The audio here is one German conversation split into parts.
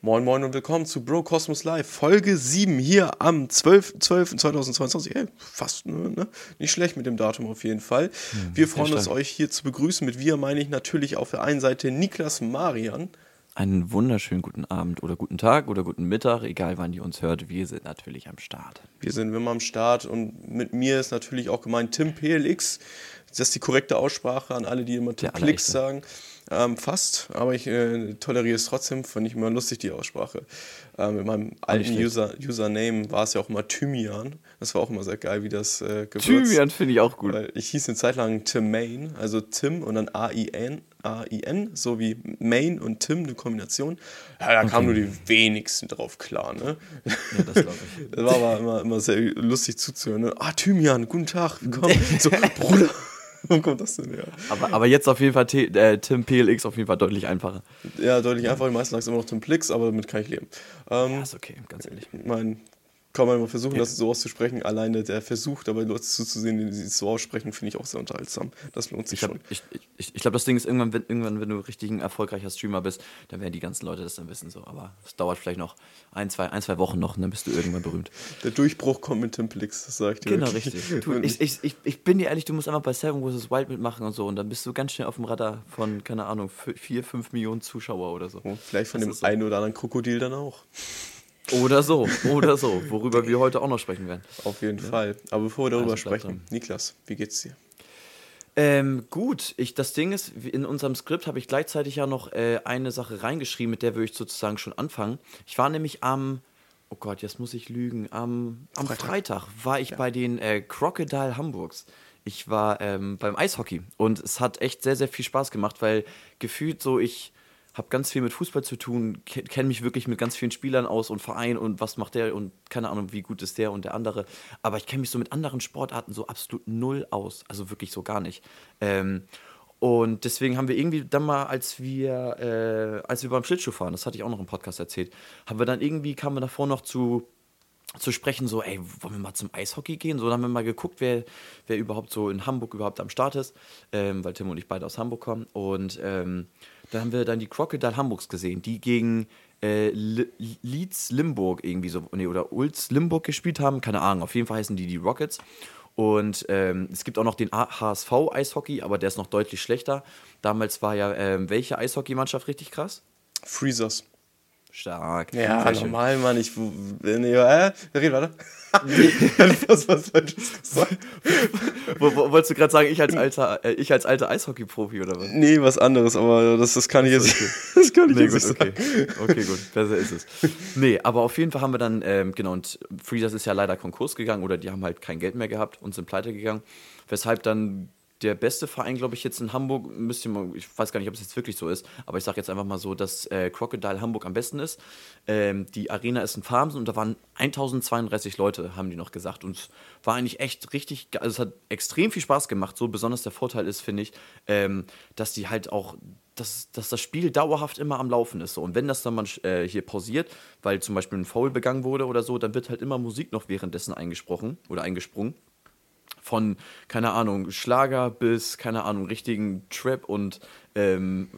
Moin Moin und willkommen zu Bro Cosmos Live, Folge 7 hier am 12.12.2022. Hey, fast, ne, ne? Nicht schlecht mit dem Datum auf jeden Fall. Hm, wir freuen uns, euch hier zu begrüßen. Mit wir meine ich natürlich auf der einen Seite Niklas Marian. Einen wunderschönen guten Abend oder guten Tag oder guten Mittag, egal wann ihr uns hört. Wir sind natürlich am Start. Wir sind immer am Start und mit mir ist natürlich auch gemeint Tim PLX. Das ist die korrekte Aussprache an alle, die immer Tim PLX sagen. Ähm, fast, aber ich äh, toleriere es trotzdem, finde ich immer lustig, die Aussprache. Ähm, mit meinem alten schlecht. User, Username war es ja auch immer Thymian. Das war auch immer sehr geil, wie das äh, Gewürz. Thymian finde ich auch gut. Weil ich hieß eine Zeit lang Tim Main, also Tim und dann A-I-N, A-I-N, so wie Main und Tim, eine Kombination. Ja, da kamen nur die wenigsten drauf klar, ne? Ja, das glaube ich. Das war aber immer, immer sehr lustig zuzuhören. Ne? Ah, Thymian, guten Tag, willkommen. So, Bruder, wo kommt das denn her? Aber, aber jetzt auf jeden Fall T äh, Tim PLX auf jeden Fall deutlich einfacher. Ja, deutlich einfacher. Die meisten sagen es immer noch Tim Plix, aber damit kann ich leben. Ähm, Ja, ist okay, ganz ehrlich. Ich meine, kann man mal versuchen, das so auszusprechen. Alleine der Versuch, dabei Leute zuzusehen, die es so aussprechen, finde ich auch sehr unterhaltsam. Das lohnt sich Ich, hab- schon. ich, ich, ich glaube, das Ding ist, irgendwann wenn, irgendwann, wenn du richtig ein erfolgreicher Streamer bist, dann werden die ganzen Leute das dann wissen. So. Aber es dauert vielleicht noch ein zwei, ein, zwei Wochen noch und dann bist du irgendwann berühmt. Der Durchbruch kommt mit Tim Plix, das sage ich dir. Genau, wirklich. richtig. Du, ich, ich, ich, ich bin dir ehrlich, du musst einfach bei Seven vs. Wild mitmachen und so und dann bist du ganz schnell auf dem Radar von, keine Ahnung, 4, 5 Millionen Zuschauer oder so. Und Vielleicht von Das dem so. einen oder anderen Krokodil dann auch. Oder so, oder so, worüber wir heute auch noch sprechen werden. Auf jeden Fall. Aber bevor wir darüber Also sprechen, Niklas, wie geht's dir? Ähm, gut, ich, das Ding ist, in unserem Skript habe ich gleichzeitig ja noch äh, eine Sache reingeschrieben, mit der würde ich sozusagen schon anfangen. Ich war nämlich am, oh Gott, jetzt muss ich lügen, am, am Freitag. Freitag. war ich bei den äh, Crocodile Hamburgs. Ich war ähm, beim Eishockey und es hat echt sehr, sehr viel Spaß gemacht, weil gefühlt so, ich habe ganz viel mit Fußball zu tun, ke- kenne mich wirklich mit ganz vielen Spielern aus und Verein und was macht der und keine Ahnung, wie gut ist der und der andere. Aber ich kenne mich so mit anderen Sportarten so absolut null aus. Also wirklich so gar nicht. Ähm, und deswegen haben wir irgendwie dann mal, als wir, äh, als wir beim Schlittschuh fahren, das hatte ich auch noch im Podcast erzählt, haben wir dann irgendwie, kamen wir davor noch zu, zu sprechen, so, ey, wollen wir mal zum Eishockey gehen? So, dann haben wir mal geguckt, wer, wer überhaupt so in Hamburg überhaupt am Start ist, ähm, weil Tim und ich beide aus Hamburg kommen. Und ähm, dann haben wir dann die Crocodile Hamburgs gesehen, die gegen äh, Leeds Limburg irgendwie so, nee, oder Ulz Limburg gespielt haben, keine Ahnung, auf jeden Fall heißen die die Rockets. Und ähm, es gibt auch noch den HSV Eishockey, aber der ist noch deutlich schlechter. Damals war ja ähm, welche Eishockeymannschaft richtig krass? Freezers. Stark. Ja, Sehr schön. normal, Mann. Ich. Nee, äh, red weiter. was, was wolltest du gerade sagen, ich als alter, äh, ich als alter Eishockey-Profi oder was? Nee, was anderes, aber das, das kann ich jetzt Das kann ich Nee, jetzt gut, nicht okay. sagen. Okay, gut, besser ist es. Nee, aber auf jeden Fall haben wir dann, ähm, genau, und Freezers ist ja leider Konkurs gegangen oder die haben halt kein Geld mehr gehabt und sind pleite gegangen. Weshalb dann der beste Verein, glaube ich, jetzt in Hamburg, müsst ihr mal, ich weiß gar nicht, ob es jetzt wirklich so ist, aber ich sage jetzt einfach mal so, dass äh, Crocodile Hamburg am besten ist. Ähm, die Arena ist in Farmsen und da waren 1032 Leute, haben die noch gesagt. Und es war eigentlich echt richtig, also es hat extrem viel Spaß gemacht. So besonders der Vorteil ist, finde ich, ähm, dass die halt auch dass, dass das Spiel dauerhaft immer am Laufen ist. So. Und wenn das dann mal äh, hier pausiert, weil zum Beispiel ein Foul begangen wurde oder so, dann wird halt immer Musik noch währenddessen eingesprochen oder eingesprungen. Von, keine Ahnung, Schlager bis, keine Ahnung, richtigen Trap und ähm,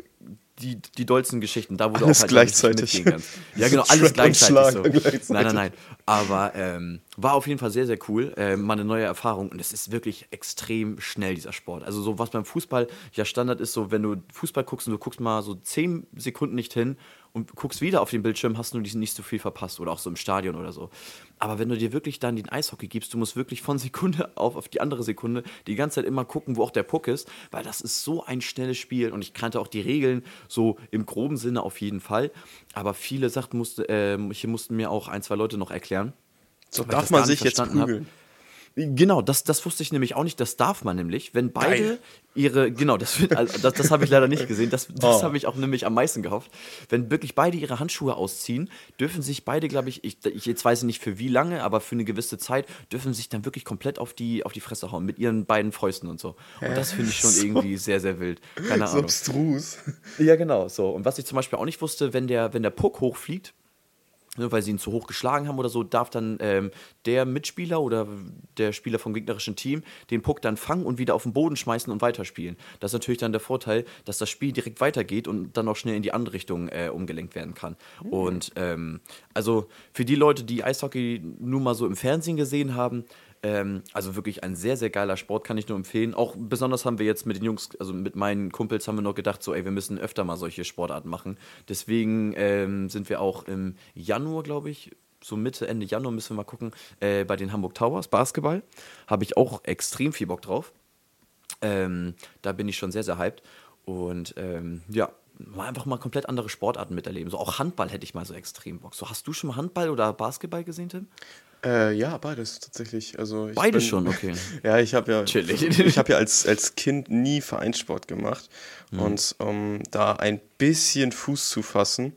die, die dollsten Geschichten. Da wurde Alles auch halt gleichzeitig. Ja, genau, alles gleichzeitig. So. Gleichzeitig. Nein, nein, nein. Aber ähm, war auf jeden Fall sehr, sehr cool. Ähm, mal eine neue Erfahrung. Und es ist wirklich extrem schnell, dieser Sport. Also, so was beim Fußball ja Standard ist, so wenn du Fußball guckst und du guckst mal so zehn Sekunden nicht hin und guckst wieder auf den Bildschirm, hast du nicht so viel verpasst. Oder auch so im Stadion oder so. Aber wenn du dir wirklich dann den Eishockey gibst, du musst wirklich von Sekunde auf, auf die andere Sekunde die ganze Zeit immer gucken, wo auch der Puck ist, weil das ist so ein schnelles Spiel und ich kannte auch die Regeln so im groben Sinne auf jeden Fall. Aber viele Sachen musste, äh, hier mussten mir auch ein, zwei Leute noch erklären. So darf man sich jetzt verstanden hab. Genau, das, das wusste ich nämlich auch nicht. Das darf man nämlich, wenn beide Geil. ihre, genau, das, also, das, das habe ich leider nicht gesehen. Das, das Oh. habe ich auch nämlich am meisten gehofft. Wenn wirklich beide ihre Handschuhe ausziehen, dürfen sich beide, glaube ich, ich, ich jetzt weiß ich nicht für wie lange, aber für eine gewisse Zeit, dürfen sich dann wirklich komplett auf die, auf die Fresse hauen mit ihren beiden Fäusten und so. Und das finde ich schon So- irgendwie sehr, sehr wild. Keine So Ahnung. abstrus. Ja, genau, so. Und was ich zum Beispiel auch nicht wusste, wenn der, wenn der Puck hochfliegt, weil sie ihn zu hoch geschlagen haben oder so, darf dann ähm, der Mitspieler oder der Spieler vom gegnerischen Team den Puck dann fangen und wieder auf den Boden schmeißen und weiterspielen. Das ist natürlich dann der Vorteil, dass das Spiel direkt weitergeht und dann auch schnell in die andere Richtung äh, umgelenkt werden kann. Mhm. Und ähm, also für die Leute, die Eishockey nur mal so im Fernsehen gesehen haben, ähm, also wirklich ein sehr, sehr geiler Sport, kann ich nur empfehlen. Auch besonders haben wir jetzt mit den Jungs, also mit meinen Kumpels haben wir noch gedacht, so, ey, wir müssen öfter mal solche Sportarten machen. Deswegen ähm, sind wir auch im Januar, glaube ich, so Mitte, Ende Januar müssen wir mal gucken, äh, bei den Hamburg Towers, Basketball. Habe ich auch extrem viel Bock drauf. Ähm, da bin ich schon sehr, sehr hyped. Und ähm, ja, mal einfach mal komplett andere Sportarten miterleben. So auch Handball hätte ich mal so extrem Bock. So, hast du schon mal Handball oder Basketball gesehen, Tim? Äh, ja, beides tatsächlich. Also beides schon, okay. ja, ich habe ja, Chillig. ich habe ja als, als Kind nie Vereinssport gemacht mhm. und um da ein bisschen Fuß zu fassen,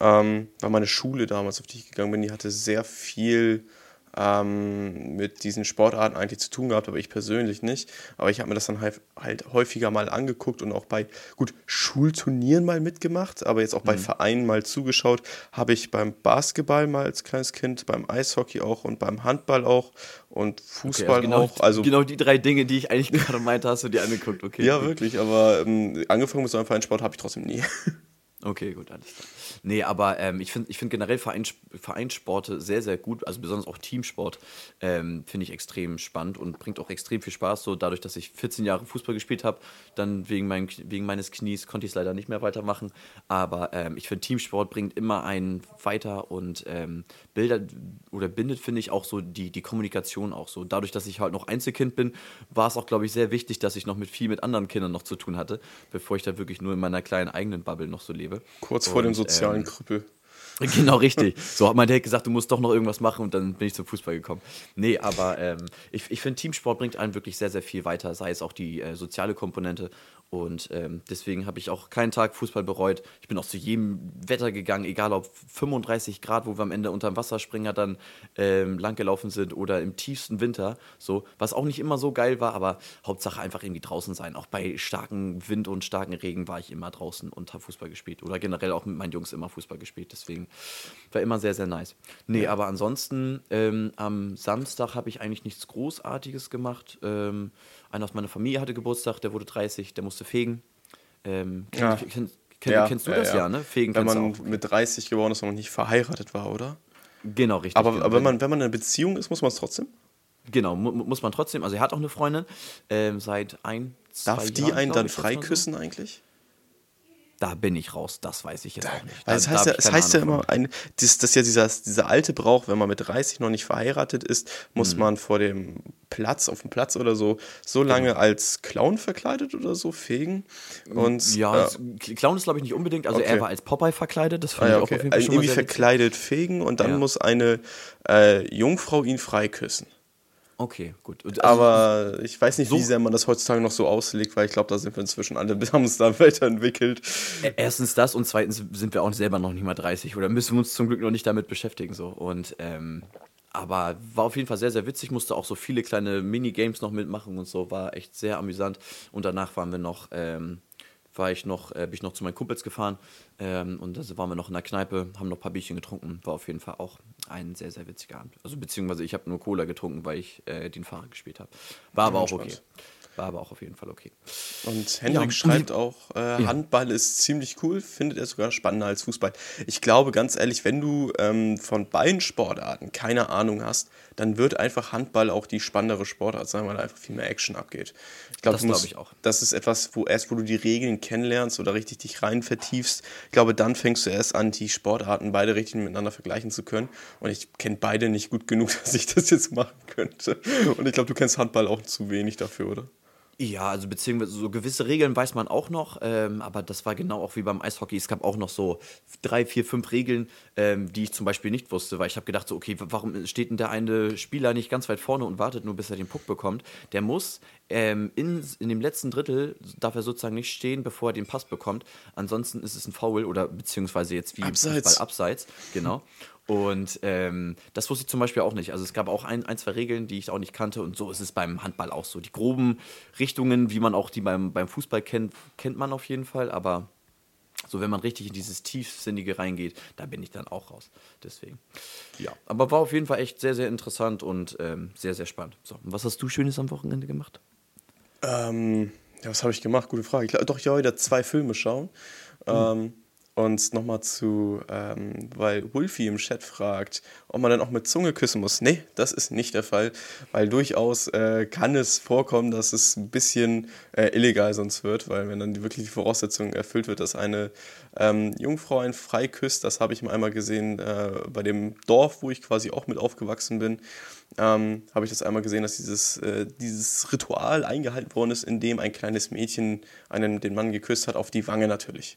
ähm, war meine Schule damals, auf die ich gegangen bin, die hatte sehr viel ähm, mit diesen Sportarten eigentlich zu tun gehabt, aber ich persönlich nicht. Aber ich habe mir das dann halt, halt, häufiger mal angeguckt und auch bei, gut, Schulturnieren mal mitgemacht, aber jetzt auch bei mhm. Vereinen mal zugeschaut. Habe ich beim Basketball mal als kleines Kind, beim Eishockey auch und beim Handball auch und Fußball okay, also genau, auch. Also genau die drei Dinge, die ich eigentlich gerade meinte, hast du dir angeguckt, okay. Ja, wirklich, aber ähm, angefangen mit so einem Vereinssport habe ich trotzdem nie. Okay, gut, alles klar. Nee, aber ähm, ich finde ich find generell Vereins, Vereinssporte sehr, sehr gut, also besonders auch Teamsport, ähm, finde ich extrem spannend und bringt auch extrem viel Spaß. So dadurch, dass ich 14 Jahre Fußball gespielt habe, dann wegen, mein, wegen meines Knies konnte ich es leider nicht mehr weitermachen. Aber ähm, ich finde, Teamsport bringt immer einen weiter und ähm, Bilder oder bindet, finde ich, auch so die, die Kommunikation auch so. Dadurch, dass ich halt noch Einzelkind bin, war es auch, glaube ich, sehr wichtig, dass ich noch mit viel mit anderen Kindern noch zu tun hatte, bevor ich da wirklich nur in meiner kleinen eigenen Bubble noch so lebe. Kurz vor dem sozialen ähm, Krüppel. Genau, richtig. So hat mein Dad gesagt, du musst doch noch irgendwas machen und dann bin ich zum Fußball gekommen. Nee, aber ähm, ich, ich finde, Teamsport bringt einen wirklich sehr, sehr viel weiter, sei es auch die äh, soziale Komponente und ähm, deswegen habe ich auch keinen Tag Fußball bereut. Ich bin auch zu jedem Wetter gegangen, egal ob 35 Grad, wo wir am Ende unter dem Wasserspringer dann ähm, langgelaufen sind oder im tiefsten Winter. So, was auch nicht immer so geil war, aber Hauptsache einfach irgendwie draußen sein. Auch bei starkem Wind und starken Regen war ich immer draußen und habe Fußball gespielt. Oder generell auch mit meinen Jungs immer Fußball gespielt. Deswegen war immer sehr, sehr nice. Nee, ja. aber ansonsten ähm, am Samstag habe ich eigentlich nichts Großartiges gemacht. Einer aus meiner Familie hatte Geburtstag, der wurde 30, der musste fegen. Ähm, ja. kenn, kenn, ja, kennst du das ja, ne? Fegen Wenn man mit 30 geworden ist und noch nicht verheiratet war, oder? Genau, richtig. Aber, genau. aber wenn, man, wenn man in einer Beziehung ist, muss man es trotzdem? Genau, mu muss man trotzdem. Also er hat auch eine Freundin ähm, seit ein, zwei Darf die Jahren, einen dann freiküssen so. eigentlich? Da bin ich raus, das weiß ich jetzt auch nicht. Da, das heißt, ja, das heißt ja immer, ein, das, das ja dieser, dieser alte Brauch, wenn man mit 30 noch nicht verheiratet ist, muss mhm. man vor dem Platz, auf dem Platz oder so, so lange genau. als Clown verkleidet oder so fegen. Und, ja, äh, Clown ist glaube ich nicht unbedingt, also okay. er war als Popeye verkleidet, das fand ah, ja, okay. ich auch auf jeden Fall also Irgendwie verkleidet fegen und dann ja. muss eine äh, Jungfrau ihn freiküssen. Okay, gut. Also, aber ich weiß nicht, so wie sehr man das heutzutage noch so auslegt, weil ich glaube, da sind wir inzwischen alle, haben uns da weiterentwickelt. E-, erstens das und zweitens sind wir auch selber noch nicht mal 30 oder müssen wir uns zum Glück noch nicht damit beschäftigen. So. Und, ähm, aber war auf jeden Fall sehr, sehr witzig, musste auch so viele kleine Minigames noch mitmachen und so, war echt sehr amüsant. Und danach waren wir noch ähm, war ich noch, äh, bin ich noch zu meinen Kumpels gefahren ähm, und da waren wir noch in der Kneipe, haben noch ein paar Bierchen getrunken. War auf jeden Fall auch ein sehr, sehr witziger Abend. Also beziehungsweise ich habe nur Cola getrunken, weil ich äh, den Fahrer gespielt habe. War aber auch okay. War aber auch auf jeden Fall okay. Und Hendrik ja, schreibt auch, äh, ja. Handball ist ziemlich cool, findet er sogar spannender als Fußball. Ich glaube, ganz ehrlich, wenn du ähm, von beiden Sportarten keine Ahnung hast, dann wird einfach Handball auch die spannendere Sportart sein, weil da einfach viel mehr Action abgeht. Glaube, das, glaub ich auch. das ist etwas, wo erst, wo du die Regeln kennenlernst oder richtig dich rein vertiefst, ich glaube, dann fängst du erst an, die Sportarten beide richtig miteinander vergleichen zu können. Und ich kenne beide nicht gut genug, dass ich das jetzt machen könnte. Und ich glaube, du kennst Handball auch zu wenig dafür, oder? Ja, also beziehungsweise so gewisse Regeln weiß man auch noch, ähm, aber das war genau auch wie beim Eishockey. Es gab auch noch so drei, vier, fünf Regeln, ähm, die ich zum Beispiel nicht wusste, weil ich habe gedacht, so, okay, warum steht denn der eine Spieler nicht ganz weit vorne und wartet nur, bis er den Puck bekommt? Der muss ähm, in, in dem letzten Drittel, darf er sozusagen nicht stehen, bevor er den Pass bekommt. Ansonsten ist es ein Foul oder beziehungsweise jetzt wie Abseits. Fußball abseits, genau. Und ähm, das wusste ich zum Beispiel auch nicht. Also es gab auch ein, ein, zwei Regeln, die ich auch nicht kannte. Und so ist es beim Handball auch so. Die groben Richtungen, wie man auch die beim, beim Fußball kennt, kennt man auf jeden Fall. Aber So, wenn man richtig in dieses Tiefsinnige reingeht, da bin ich dann auch raus. Deswegen. Ja, aber war auf jeden Fall echt sehr, sehr interessant und ähm, sehr, sehr spannend. So, und was hast du Schönes am Wochenende gemacht? Ähm, ja, was habe ich gemacht? Gute Frage. Ich glaube, doch, ich habe heute zwei Filme schauen. Mhm. Ähm, und nochmal zu, ähm, weil Wolfie im Chat fragt, ob man dann auch mit Zunge küssen muss. Nee, das ist nicht der Fall, weil durchaus äh, kann es vorkommen, dass es ein bisschen äh, illegal sonst wird, weil wenn dann wirklich die Voraussetzung erfüllt wird, dass eine ähm, Jungfrau einen frei küsst, das habe ich mal einmal gesehen äh, bei dem Dorf, wo ich quasi auch mit aufgewachsen bin, ähm, habe ich das einmal gesehen, dass dieses, äh, dieses Ritual eingehalten worden ist, in dem ein kleines Mädchen einen, den Mann geküsst hat, auf die Wange natürlich.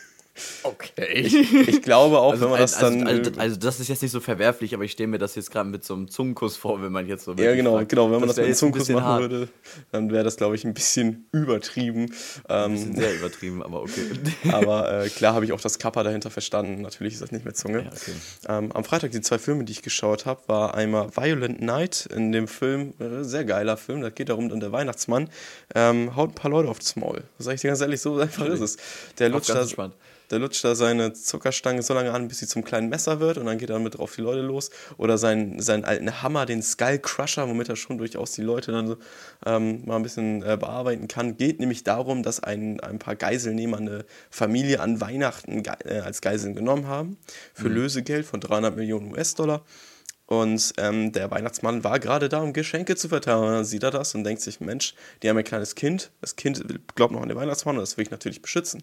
Okay. Ich, ich, glaube auch, also, wenn man das also, dann. Also, also, das ist jetzt nicht so verwerflich, aber ich stelle mir das jetzt gerade mit so einem Zungenkuss vor, wenn man jetzt so. Ja, genau, fragt, genau. Wenn man das, das mit einem Zungenkuss machen hart. würde, dann wäre das, glaube ich, ein bisschen übertrieben. Ein bisschen ähm, sehr übertrieben, aber okay. aber äh, klar habe ich auch das Kappa dahinter verstanden. Natürlich ist das nicht mehr Zunge. Ja, okay. ähm, am Freitag die zwei Filme, die ich geschaut habe, war einmal Violent Night. In dem Film, äh, sehr geiler Film, da geht darum, dann der Weihnachtsmann ähm, haut ein paar Leute aufs Maul. Das sage ich dir ganz ehrlich, so einfach ist es. Der lutscht da. Spannend der lutscht da seine Zuckerstange so lange an, bis sie zum kleinen Messer wird und dann geht er damit auf die Leute los. Oder seinen, seinen alten Hammer, den Skull Crusher, womit er schon durchaus die Leute dann so ähm, mal ein bisschen äh, bearbeiten kann. Geht nämlich darum, dass ein, ein paar Geiselnehmer eine Familie an Weihnachten ge äh, als Geiseln genommen haben für mhm. Lösegeld von 300 Millionen US-Dollar. Und ähm, der Weihnachtsmann war gerade da, um Geschenke zu verteilen. Und dann sieht er das und denkt sich, Mensch, die haben ein kleines Kind. Das Kind glaubt noch an den Weihnachtsmann und das will ich natürlich beschützen.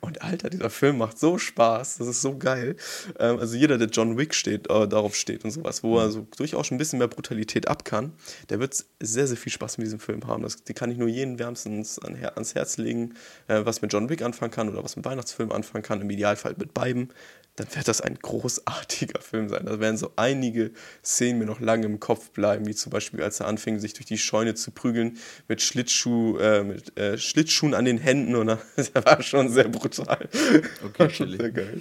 Und Alter, dieser Film macht so Spaß. Das ist so geil. Ähm, also jeder, der John Wick steht, äh, darauf steht und sowas, wo er so durchaus schon ein bisschen mehr Brutalität ab kann, der wird sehr, sehr viel Spaß mit diesem Film haben. Das, die kann ich nur jedem wärmstens an, ans Herz legen, äh, was mit John Wick anfangen kann oder was mit Weihnachtsfilm anfangen kann. Im Idealfall mit beiden dann wird das ein großartiger Film sein. Da werden so einige Szenen mir noch lange im Kopf bleiben, wie zum Beispiel, als er anfing, sich durch die Scheune zu prügeln mit, Schlittschuh, äh, mit äh, Schlittschuhen an den Händen und das war schon sehr brutal. Okay, schon sehr geil.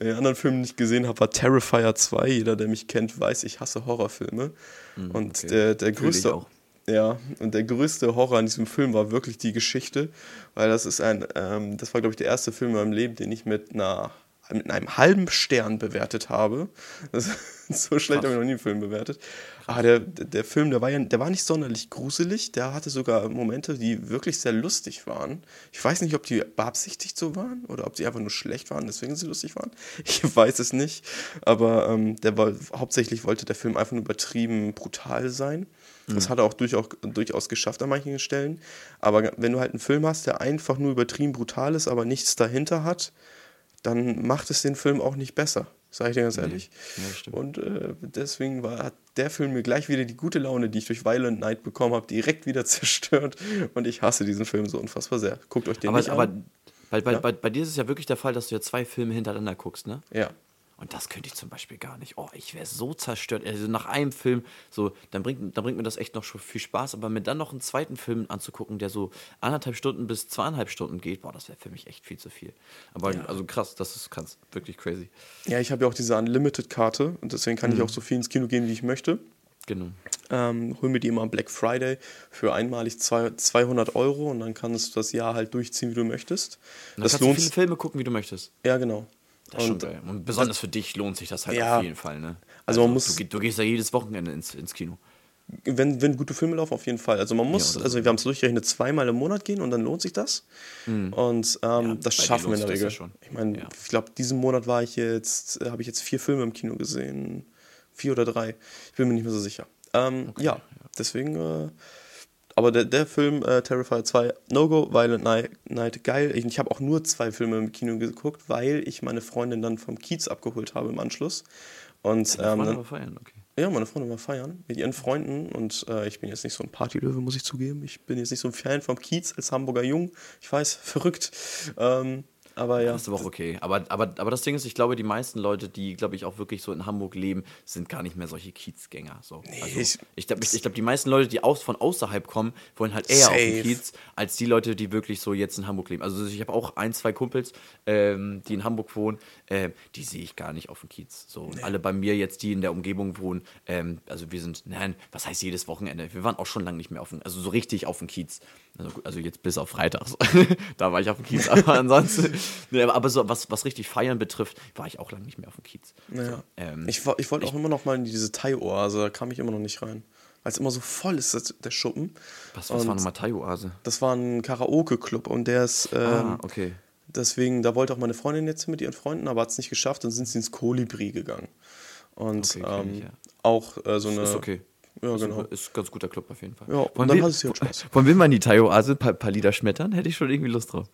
Den anderen Film, den ich gesehen habe, war Terrifier 2. Jeder, der mich kennt, weiß, ich hasse Horrorfilme. Mhm, und okay. der, der größte. Ja, und der größte Horror an diesem Film war wirklich die Geschichte, weil das ist ein, ähm, das war glaube ich der erste Film in meinem Leben, den ich mit einer mit einem halben Stern bewertet habe. so schlecht habe ich noch nie einen Film bewertet. Aber der, der Film, der war, ja, der war nicht sonderlich gruselig. Der hatte sogar Momente, die wirklich sehr lustig waren. Ich weiß nicht, ob die beabsichtigt so waren oder ob sie einfach nur schlecht waren, deswegen sie lustig waren. Ich weiß es nicht. Aber ähm, der war, hauptsächlich wollte der Film einfach nur übertrieben brutal sein. Das mhm. hat er auch durchaus, durchaus geschafft an manchen Stellen. Aber wenn du halt einen Film hast, der einfach nur übertrieben brutal ist, aber nichts dahinter hat, dann macht es den Film auch nicht besser, sage ich dir ganz ehrlich. Ja, und äh, deswegen war, hat der Film mir gleich wieder die gute Laune, die ich durch Violent Night bekommen habe, direkt wieder zerstört. Und ich hasse diesen Film so unfassbar sehr. Guckt euch den aber, nicht aber an. Bei, bei, ja? bei, bei dir ist es ja wirklich der Fall, dass du ja zwei Filme hintereinander guckst, ne? Ja. Und das könnte ich zum Beispiel gar nicht. Oh, ich wäre so zerstört. Also nach einem Film, so, dann bringt, dann bringt mir das echt noch schon viel Spaß. Aber mir dann noch einen zweiten Film anzugucken, der so anderthalb Stunden bis zweieinhalb Stunden geht, boah, das wäre für mich echt viel zu viel. Aber ja. also krass, das ist krass, wirklich crazy. Ja, ich habe ja auch diese Unlimited-Karte und deswegen kann mhm. ich auch so viel ins Kino gehen, wie ich möchte. Genau. Ähm, hol mir die immer am Black Friday für einmalig zwei, 200 Euro und dann kannst du das Jahr halt durchziehen, wie du möchtest. Und dann das kannst lohnt du viele Filme gucken, wie du möchtest. Ja, genau. Das ist und, schon geil. Und besonders für dich lohnt sich das halt ja, auf jeden Fall. Ne? Also, also man muss. Du, du, gehst ja jedes Wochenende ins, ins Kino. Wenn, wenn gute Filme laufen, auf jeden Fall. Also man muss, ja, also wir haben es durchgerechnet, zweimal im Monat gehen und dann lohnt sich das. Mhm. Und ähm, ja, das schaffen wir in der Regel. Ich meine, ich glaube, diesen Monat war ich jetzt, äh, habe ich jetzt vier Filme im Kino gesehen. Vier oder drei. Ich bin mir nicht mehr so sicher. Ähm, okay, ja, deswegen. Äh, aber der, der Film äh, Terrifier 2, No-Go, Violent Night, Night geil. Ich, ich habe auch nur zwei Filme im Kino geguckt, weil ich meine Freundin dann vom Kiez abgeholt habe im Anschluss. Und, Deine ähm, war feiern, okay. Ja, meine Freundin war feiern mit ihren Freunden und äh, ich bin jetzt nicht so ein Partylöwe, muss ich zugeben. Ich bin jetzt nicht so ein Fan vom Kiez als Hamburger Jung. Ich weiß, verrückt. Ähm, Aber ja. Das ist aber auch okay. Aber, aber, aber das Ding ist, ich glaube, die meisten Leute, die, glaube ich, auch wirklich so in Hamburg leben, sind gar nicht mehr solche Kiezgänger. So. Nee, also, ich- ich glaube, ich, ich glaub, die meisten Leute, die aus, von außerhalb kommen, wollen halt eher auf Safe. den Kiez, als die Leute, die wirklich so jetzt in Hamburg leben. Also ich habe auch ein, zwei Kumpels, ähm, die in Hamburg wohnen, ähm, die sehe ich gar nicht auf dem Kiez. So. Und alle bei mir jetzt, die in der Umgebung wohnen, ähm, also wir sind, nein, was heißt jedes Wochenende? Wir waren auch schon lange nicht mehr auf dem, also so richtig auf dem Kiez. Also, also jetzt bis auf Freitags. da war ich auf dem Kiez. Aber ansonsten, nee, aber, so, was, was richtig Feiern betrifft, war ich auch lange nicht mehr auf dem Kiez. Naja. Ähm, ich ich wollte auch immer noch mal in diese Thai-Oase, da kam ich immer noch nicht rein. Weil es immer so voll ist, das, der Schuppen. Was, was Und war nochmal Thai-Oase? Das war ein Karaoke-Club und der ist. Ähm, Ah, okay. Deswegen, da wollte auch meine Freundin jetzt mit ihren Freunden, aber hat es nicht geschafft und sind sie ins Kolibri gegangen. Und Okay, ähm, ich, ja. auch äh, so eine. Ist okay. Ja, ist, genau. ein, ist ein ganz guter Club auf jeden Fall. Ja, und dann hat es ja Spaß. Wollen wir mal in die Thai-Oase ein paar, paar Lieder schmettern? Hätte ich schon irgendwie Lust drauf.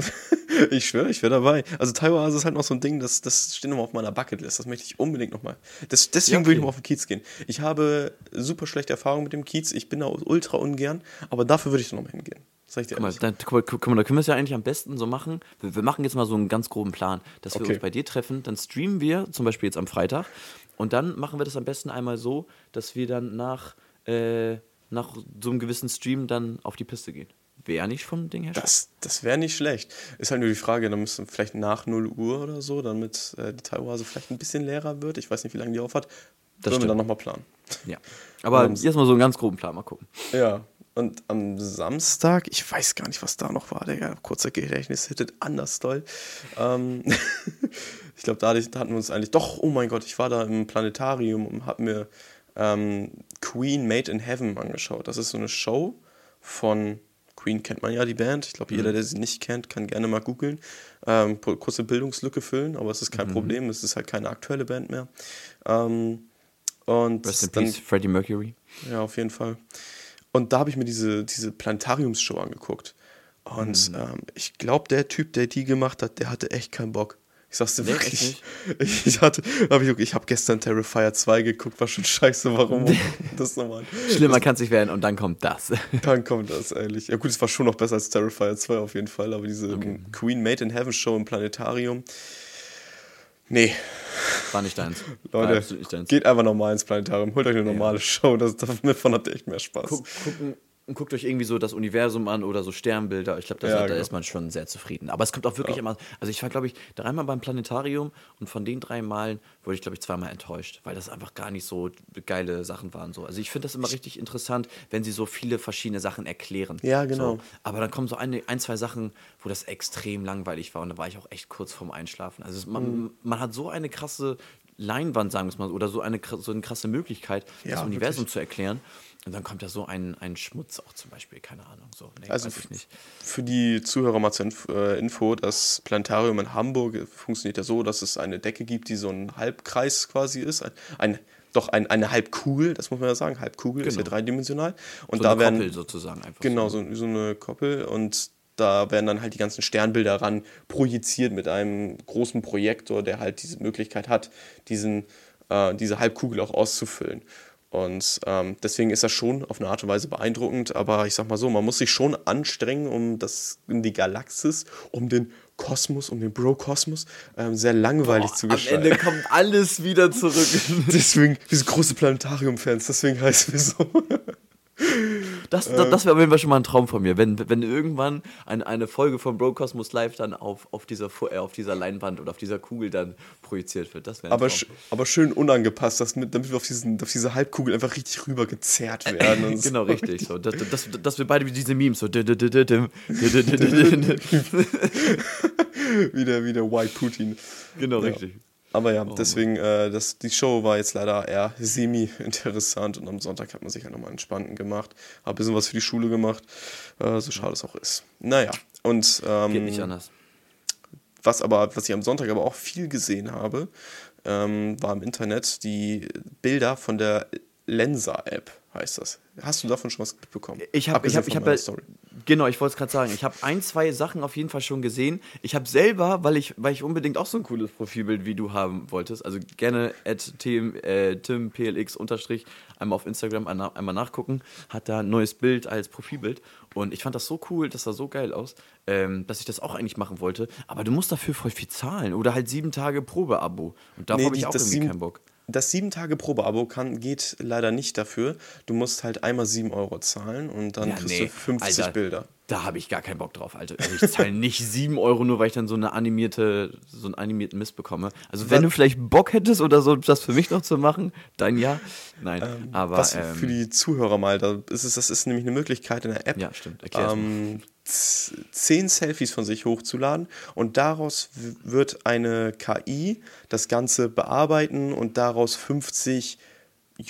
Ich schwöre, ich wäre dabei. Also Taiwan ist halt noch so ein Ding, das, das steht nochmal auf meiner Bucketlist. Das möchte ich unbedingt nochmal. Das, deswegen Ja, will ich okay. nochmal auf den Kiez gehen. Ich habe super schlechte Erfahrungen mit dem Kiez. Ich bin da ultra ungern, aber dafür würde ich da nochmal hingehen. Sag ich dir Guck mal, dann, guck mal, guck mal, da können wir es ja eigentlich am besten so machen. Wir, wir machen jetzt mal so einen ganz groben Plan, dass wir Okay. uns bei dir treffen. Dann streamen wir, zum Beispiel jetzt am Freitag. Und dann machen wir das am besten einmal so, dass wir dann nach, äh, nach so einem gewissen Stream dann auf die Piste gehen. Wäre nicht vom Ding her. Das, das wäre nicht schlecht. Ist halt nur die Frage, dann müssen wir vielleicht nach 0 Uhr oder so, damit äh, die Taiwan vielleicht ein bisschen leerer wird. Ich weiß nicht, wie lange die aufhat. Das Sollen wir dann nochmal planen. Ja. Aber Ähm, jetzt mal so einen ganz groben Plan mal gucken. Ja. Und am Samstag, ich weiß gar nicht, was da noch war, Digga. Kurzer Gedächtnis hittet anders doll. Ähm, ich glaube, da hatten wir uns eigentlich. Doch, oh mein Gott, ich war da im Planetarium und habe mir ähm, Queen Made in Heaven angeschaut. Das ist so eine Show von Queen kennt man ja die Band. Ich glaube, jeder, der sie nicht kennt, kann gerne mal googeln. Ähm, kurze Bildungslücke füllen, aber es ist kein Problem. Es ist halt keine aktuelle Band mehr. Ähm, und Rest in dann, Peace, Freddie Mercury. ja, auf jeden Fall. Und da habe ich mir diese, diese Planetariumsshow angeguckt. Und Mhm. ähm, ich glaube, der Typ, der die gemacht hat, der hatte echt keinen Bock. Ich sag's dir Nee, wirklich. Ich, ich, hatte, hab ich, ich habe gestern Terrifier 2 geguckt, war schon scheiße, warum das nochmal. Schlimmer kann es nicht werden und dann kommt das. Dann kommt das, ehrlich. Ja, gut, es war schon noch besser als Terrifier 2 auf jeden Fall, aber diese Queen Made in Heaven Show im Planetarium. Nee, War nicht deins. Leute, nicht deins. geht einfach normal ins Planetarium. Holt euch eine normale Show, das, davon habt ihr echt mehr Spaß. Guck, gucken, guckt euch irgendwie so das Universum an oder so Sternbilder. Ich glaube, da, Ja, da genau. ist man schon sehr zufrieden. Aber es kommt auch wirklich immer. Also ich war, glaube ich, dreimal beim Planetarium und von den drei Malen wurde ich, glaube ich, zweimal enttäuscht, weil das einfach gar nicht so geile Sachen waren. So. Also ich finde das immer richtig interessant, wenn sie so viele verschiedene Sachen erklären. Ja, genau. So. Aber dann kommen so eine, ein, zwei Sachen, wo das extrem langweilig war und da war ich auch echt kurz vorm Einschlafen. Also es, Mhm. man, man hat so eine krasse Leinwand, sagen wir es mal, oder so eine, so eine krasse Möglichkeit, Ja, das Universum wirklich. zu erklären. Und dann kommt da so ein, ein Schmutz auch zum Beispiel, keine Ahnung. So, nee, Also weiß ich nicht. Für die Zuhörer mal zur äh, Info, das Planetarium in Hamburg funktioniert ja so, dass es eine Decke gibt, die so ein Halbkreis quasi ist. Ein, ein, doch ein, eine Halbkugel, das muss man ja sagen. Halbkugel ist ja Genau. dreidimensional. Und So da eine werden. Koppel sozusagen einfach. Genau, so. so, so eine Koppel und da werden dann halt die ganzen Sternbilder ran projiziert mit einem großen Projektor, der halt diese Möglichkeit hat, diesen, äh, diese Halbkugel auch auszufüllen. Und ähm, deswegen ist das schon auf eine Art und Weise beeindruckend, aber ich sag mal so, man muss sich schon anstrengen, um das, um die Galaxis, um den Kosmos, um den Bro-Kosmos ähm, sehr langweilig zu Am gestalten. Ende kommt alles wieder zurück. Deswegen, wir sind große Planetarium-Fans, deswegen heißen wir so. Das, das, das wäre auf jeden Fall schon mal ein Traum von mir. Wenn, wenn irgendwann ein, eine Folge von Bro Cosmos Live dann auf, auf, dieser, äh, auf dieser Leinwand oder auf dieser Kugel dann projiziert wird. Das wäre aber, sch aber schön unangepasst, dass mit, damit wir auf, diesen, auf diese Halbkugel einfach richtig rüber gezerrt werden. genau, richtig. So. Dass, dass, dass wir beide wie diese Memes so. wie, der, wie der White Putin. Genau, ja. richtig. Aber Oh ja, deswegen, äh, das, die Show war jetzt leider eher semi-interessant und am Sonntag hat man sich halt nochmal entspannten gemacht. Hab ein bisschen was für die Schule gemacht, äh, so schade es auch ist. Naja, und ähm, Geht nicht anders. was aber, was ich am Sonntag aber auch viel gesehen habe, ähm, war im Internet die Bilder von der Lensa-App. Heißt das. Hast du davon schon was mitbekommen? Ich habe, ich habe, ich habe, genau, ich wollte es gerade sagen. Ich habe ein, zwei Sachen auf jeden Fall schon gesehen. Ich habe selber, weil ich, weil ich unbedingt auch so ein cooles Profilbild wie du haben wolltest, also gerne at tim, äh, timplx unterstrich einmal auf Instagram einmal nachgucken, hat da ein neues Bild als Profilbild und ich fand das so cool, das sah so geil aus, ähm, dass ich das auch eigentlich machen wollte. Aber du musst dafür voll viel zahlen oder halt sieben Tage Probeabo und darauf nee, habe ich auch irgendwie sieben, keinen Bock das 7-Tage-Probeabo geht leider nicht dafür. Du musst halt einmal 7 Euro zahlen und dann ja, kriegst nee. du 50 Alter, Bilder. Da habe ich gar keinen Bock drauf, Alter. Also ich zahle nicht 7 Euro, nur weil ich dann so eine animierte, so einen animierten Mist bekomme. Also wenn was, du vielleicht Bock hättest oder so, das für mich noch zu machen, dann ja. Nein, ähm, aber. Was ähm, für die Zuhörer mal, da ist es, das ist nämlich eine Möglichkeit in der App. Ja, stimmt. Erklär's ähm, zehn Selfies von sich hochzuladen und daraus wird eine KI das Ganze bearbeiten und daraus 50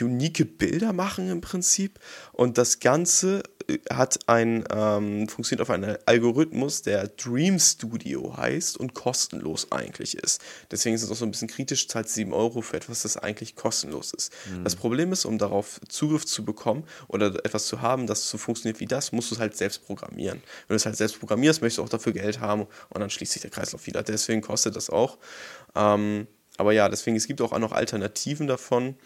unique Bilder machen im Prinzip und das Ganze hat ein, ähm, funktioniert auf einem Algorithmus, der Dream Studio heißt und kostenlos eigentlich ist. Deswegen ist es auch so ein bisschen kritisch, zahlt 7 Euro für etwas, das eigentlich kostenlos ist. Mhm. Das Problem ist, um darauf Zugriff zu bekommen oder etwas zu haben, das so funktioniert wie das, musst du es halt selbst programmieren. Wenn du es halt selbst programmierst, möchtest du auch dafür Geld haben und dann schließt sich der Kreislauf wieder. Deswegen kostet das auch. Ähm, aber ja, deswegen, es gibt auch noch Alternativen davon.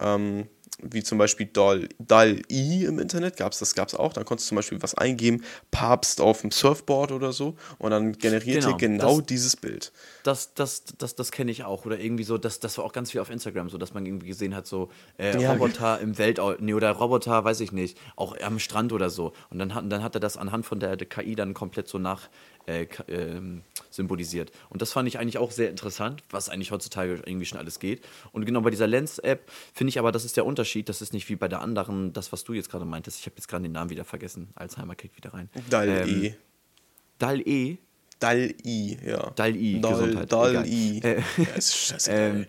Ähm, wie zum Beispiel DAL-I im Internet, gab es das gab es auch. Da konntest du zum Beispiel was eingeben, Papst auf dem Surfboard oder so, und dann generiert genau, genau das, dieses Bild. Das, das, das, das kenne ich auch. Oder irgendwie so, das, das war auch ganz viel auf Instagram, so dass man irgendwie gesehen hat, so äh, ja, Roboter im Weltall, nee, oder Roboter, weiß ich nicht, auch am Strand oder so. Und dann hat, dann hat er das anhand von der, der KI dann komplett so nach äh, äh, symbolisiert. Und das fand ich eigentlich auch sehr interessant, was eigentlich heutzutage irgendwie schon alles geht. Und genau bei dieser Lens-App finde ich aber, das ist der Unterschied. Das ist nicht wie bei der anderen, das, was du jetzt gerade meintest. Ich habe jetzt gerade den Namen wieder vergessen. Alzheimer kriegt wieder rein. DAL-E. Ähm, DAL-E? DAL-I, ja. DAL-I, Gesundheit. DAL-I. Äh, ja, ist ähm,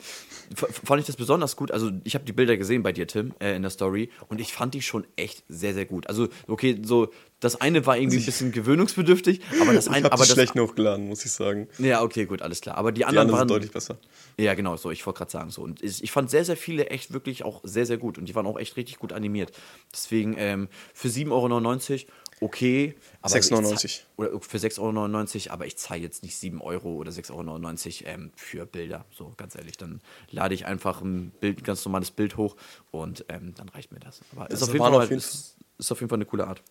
fand ich das besonders gut. Also, ich habe die Bilder gesehen bei dir, Tim, äh, in der Story und ich fand die schon echt sehr, sehr gut. Also, okay, so das eine war irgendwie ein bisschen gewöhnungsbedürftig, aber das eine. Ich aber das schlecht hochgeladen, muss ich sagen. Ja, okay, gut, alles klar. Aber die anderen, die anderen waren deutlich besser. Ja, genau, so. Ich wollte gerade sagen so. Und ich fand sehr, sehr viele echt wirklich auch sehr, sehr gut und die waren auch echt richtig gut animiert. Deswegen ähm, für 7,99 Euro okay. 6,99 Oder für 6,99 Euro, aber ich zahle jetzt nicht 7 Euro oder 6,99 Euro ähm, für Bilder. So, ganz ehrlich. Dann lade ich einfach ein Bild, ein ganz normales Bild hoch und ähm, dann reicht mir das. Aber ist, auf jeden, Fall, auf jeden ist, ist auf jeden Fall eine coole Art.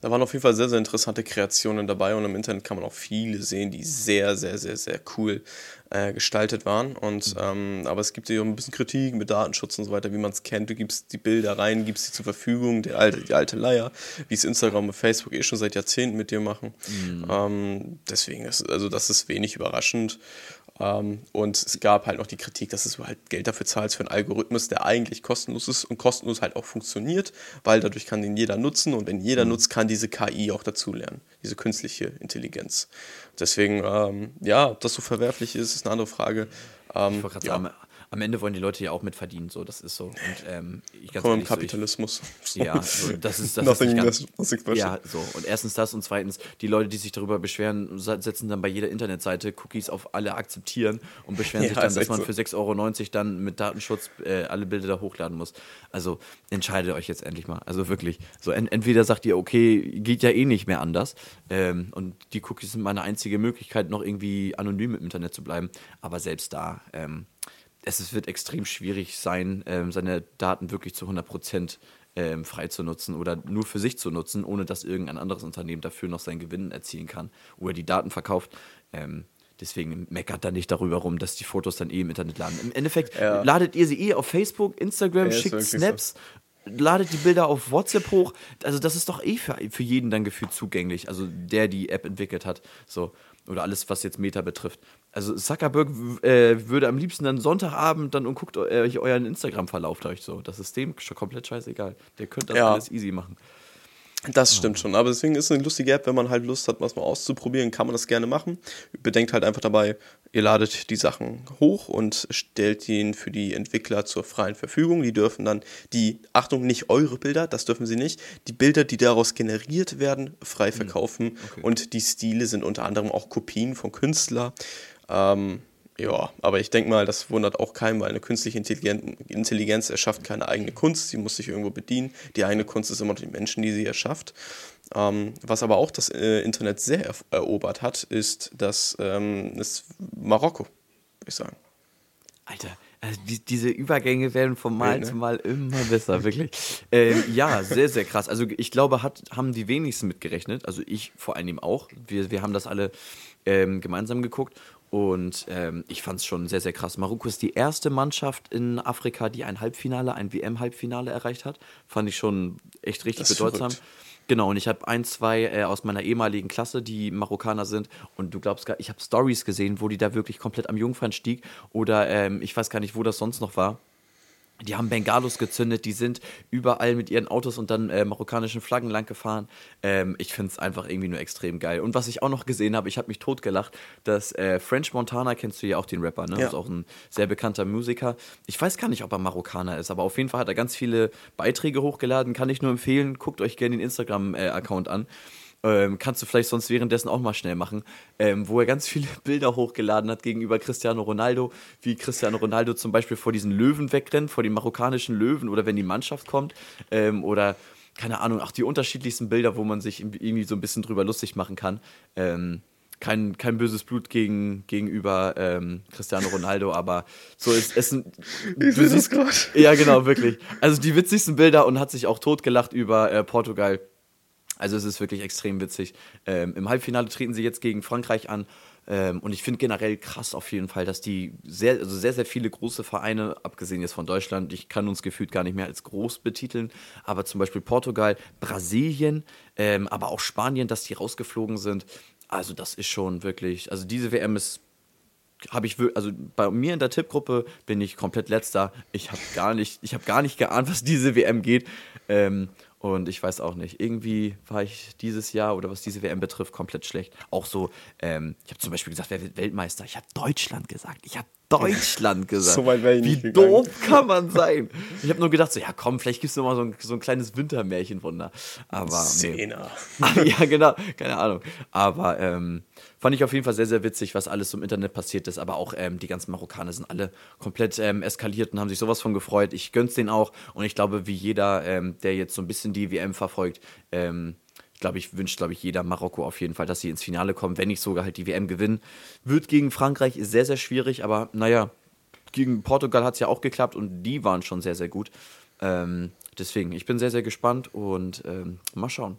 Da waren auf jeden Fall sehr, sehr interessante Kreationen dabei und im Internet kann man auch viele sehen, die sehr, sehr, sehr, sehr cool äh, gestaltet waren. Und, mhm. ähm, aber es gibt ja auch ein bisschen Kritik mit Datenschutz und so weiter, wie man es kennt. Du gibst die Bilder rein, gibst sie zur Verfügung, der alte, die alte Leier, wie es Instagram und Facebook eh schon seit Jahrzehnten mit dir machen. Mhm. Ähm, deswegen, ist, also das ist wenig überraschend. Ähm, und es gab halt noch die Kritik, dass du halt Geld dafür zahlst für einen Algorithmus, der eigentlich kostenlos ist und kostenlos halt auch funktioniert, weil dadurch kann den jeder nutzen und wenn jeder mhm. nutzt, kann diese KI auch dazulernen, diese künstliche Intelligenz. Deswegen, ähm, ja, ob das so verwerflich ist, ist eine andere Frage. Ähm, ich wollte gerade ja. sagen, am Ende wollen die Leute ja auch mitverdienen, so das ist so. Und ähm, ich ganz ehrlich, Kapitalismus. So, ich, ja, so, das ist das Nothing ist ganz, Ja, so und erstens das und zweitens die Leute, die sich darüber beschweren, setzen dann bei jeder Internetseite Cookies auf alle akzeptieren und beschweren ja, sich dann, dass man so. für 6,90 Euro dann mit Datenschutz äh, alle Bilder da hochladen muss. Also entscheidet euch jetzt endlich mal. Also wirklich. So ent entweder sagt ihr, okay, geht ja eh nicht mehr anders ähm, und die Cookies sind meine einzige Möglichkeit, noch irgendwie anonym im Internet zu bleiben. Aber selbst da ähm, es wird extrem schwierig sein, ähm, seine Daten wirklich zu 100 Prozent ähm, frei zu nutzen oder nur für sich zu nutzen, ohne dass irgendein anderes Unternehmen dafür noch seinen Gewinn erzielen kann oder die Daten verkauft. Ähm, deswegen meckert da nicht darüber rum, dass die Fotos dann eh im Internet laden. Im Endeffekt ja. ladet ihr sie eh auf Facebook, Instagram, ja, schickt Snaps, so. ladet die Bilder auf WhatsApp hoch. Also das ist doch eh für, für jeden dann gefühlt zugänglich, also der die App entwickelt hat. So. Oder alles, was jetzt Meta betrifft. Also Zuckerberg äh, würde am liebsten dann Sonntagabend dann und guckt euch euren Instagram-Verlauf euch so. Das ist dem schon komplett scheißegal. Der könnte das ja. alles easy machen. Das stimmt schon, aber deswegen ist es eine lustige App, wenn man halt Lust hat, was mal auszuprobieren, kann man das gerne machen. Bedenkt halt einfach dabei, ihr ladet die Sachen hoch und stellt ihn für die Entwickler zur freien Verfügung. Die dürfen dann die, Achtung, nicht eure Bilder, das dürfen sie nicht, die Bilder, die daraus generiert werden, frei hm, verkaufen okay. und die Stile sind unter anderem auch Kopien von Künstlern. Ähm, Ja, aber ich denke mal, das wundert auch keinen, weil eine künstliche Intelligenz erschafft keine eigene Kunst, sie muss sich irgendwo bedienen. Die eigene Kunst ist immer die Menschen, die sie erschafft. Ähm, was aber auch das äh, Internet sehr erobert hat, ist das ähm, ist Marokko, würde ich sagen. Alter, also die, diese Übergänge werden von Mal ja, ne? zu Mal immer besser, wirklich. ähm, ja, sehr, sehr krass. Also ich glaube, hat, haben die wenigsten mitgerechnet. Also ich vor allem auch. Wir, wir haben das alle ähm, gemeinsam geguckt und ähm, ich fand es schon sehr, sehr krass. Marokko ist die erste Mannschaft in Afrika, die ein Halbfinale, ein WM-Halbfinale erreicht hat. Fand ich schon echt richtig bedeutsam. Verrückt. Genau, und ich habe ein, zwei äh, aus meiner ehemaligen Klasse, die Marokkaner sind. Und du glaubst gar, ich habe Stories gesehen, wo die da wirklich komplett am Jungfernstieg oder ähm, ich weiß gar nicht, wo das sonst noch war die haben Bengalos gezündet, die sind überall mit ihren Autos und dann äh, marokkanischen Flaggen lang gefahren. Ähm, ich finde es einfach irgendwie nur extrem geil. Und was ich auch noch gesehen habe, ich habe mich totgelacht, dass äh, French Montana, kennst du ja auch den Rapper, ne? Ja. Ist auch ein sehr bekannter Musiker. Ich weiß gar nicht, ob er Marokkaner ist, aber auf jeden Fall hat er ganz viele Beiträge hochgeladen. Kann ich nur empfehlen, guckt euch gerne den Instagram-Account äh, an ähm, kannst du vielleicht sonst währenddessen auch mal schnell machen, ähm, wo er ganz viele Bilder hochgeladen hat gegenüber Cristiano Ronaldo, wie Cristiano Ronaldo zum Beispiel vor diesen Löwen wegrennt, vor den marokkanischen Löwen oder wenn die Mannschaft kommt ähm, oder keine Ahnung, auch die unterschiedlichsten Bilder, wo man sich irgendwie so ein bisschen drüber lustig machen kann. Ähm, kein, kein böses Blut gegen, gegenüber ähm, Cristiano Ronaldo, aber so ist es. Ich sehe das gerade. Ja, genau, wirklich. Also die witzigsten Bilder und hat sich auch totgelacht über äh, Portugal also es ist wirklich extrem witzig. Ähm, Im Halbfinale treten sie jetzt gegen Frankreich an. Ähm, und ich finde generell krass auf jeden Fall, dass die sehr, also sehr, sehr viele große Vereine, abgesehen jetzt von Deutschland, ich kann uns gefühlt gar nicht mehr als groß betiteln, aber zum Beispiel Portugal, Brasilien, ähm, aber auch Spanien, dass die rausgeflogen sind. Also das ist schon wirklich, also diese WM ist habe ich also bei mir in der Tippgruppe bin ich komplett letzter. Ich habe gar nicht, ich habe gar nicht geahnt, was diese WM geht. Ähm, und ich weiß auch nicht, irgendwie war ich dieses Jahr oder was diese WM betrifft komplett schlecht. Auch so, ähm, ich habe zum Beispiel gesagt, wer wird Weltmeister? Ich habe Deutschland gesagt. Ich habe Deutschland gesagt. so weit wäre ich Wie doof kann man sein? Ich habe nur gedacht, so, ja komm, vielleicht gibt es noch mal so ein, so ein kleines Wintermärchenwunder. Aber. Szene. Nee. ja, genau, keine Ahnung. Aber ähm, fand ich auf jeden Fall sehr, sehr witzig, was alles im Internet passiert ist. Aber auch ähm, die ganzen Marokkaner sind alle komplett ähm, eskaliert und haben sich sowas von gefreut. Ich gönn's denen auch. Und ich glaube, wie jeder, ähm, der jetzt so ein bisschen die WM verfolgt, ähm, ich glaube, ich wünsche, glaube ich, jeder Marokko auf jeden Fall, dass sie ins Finale kommen, wenn nicht sogar halt die WM gewinnen. Wird gegen Frankreich sehr, sehr schwierig, aber naja, gegen Portugal hat es ja auch geklappt und die waren schon sehr, sehr gut. Ähm, deswegen, ich bin sehr, sehr gespannt und ähm, mal schauen.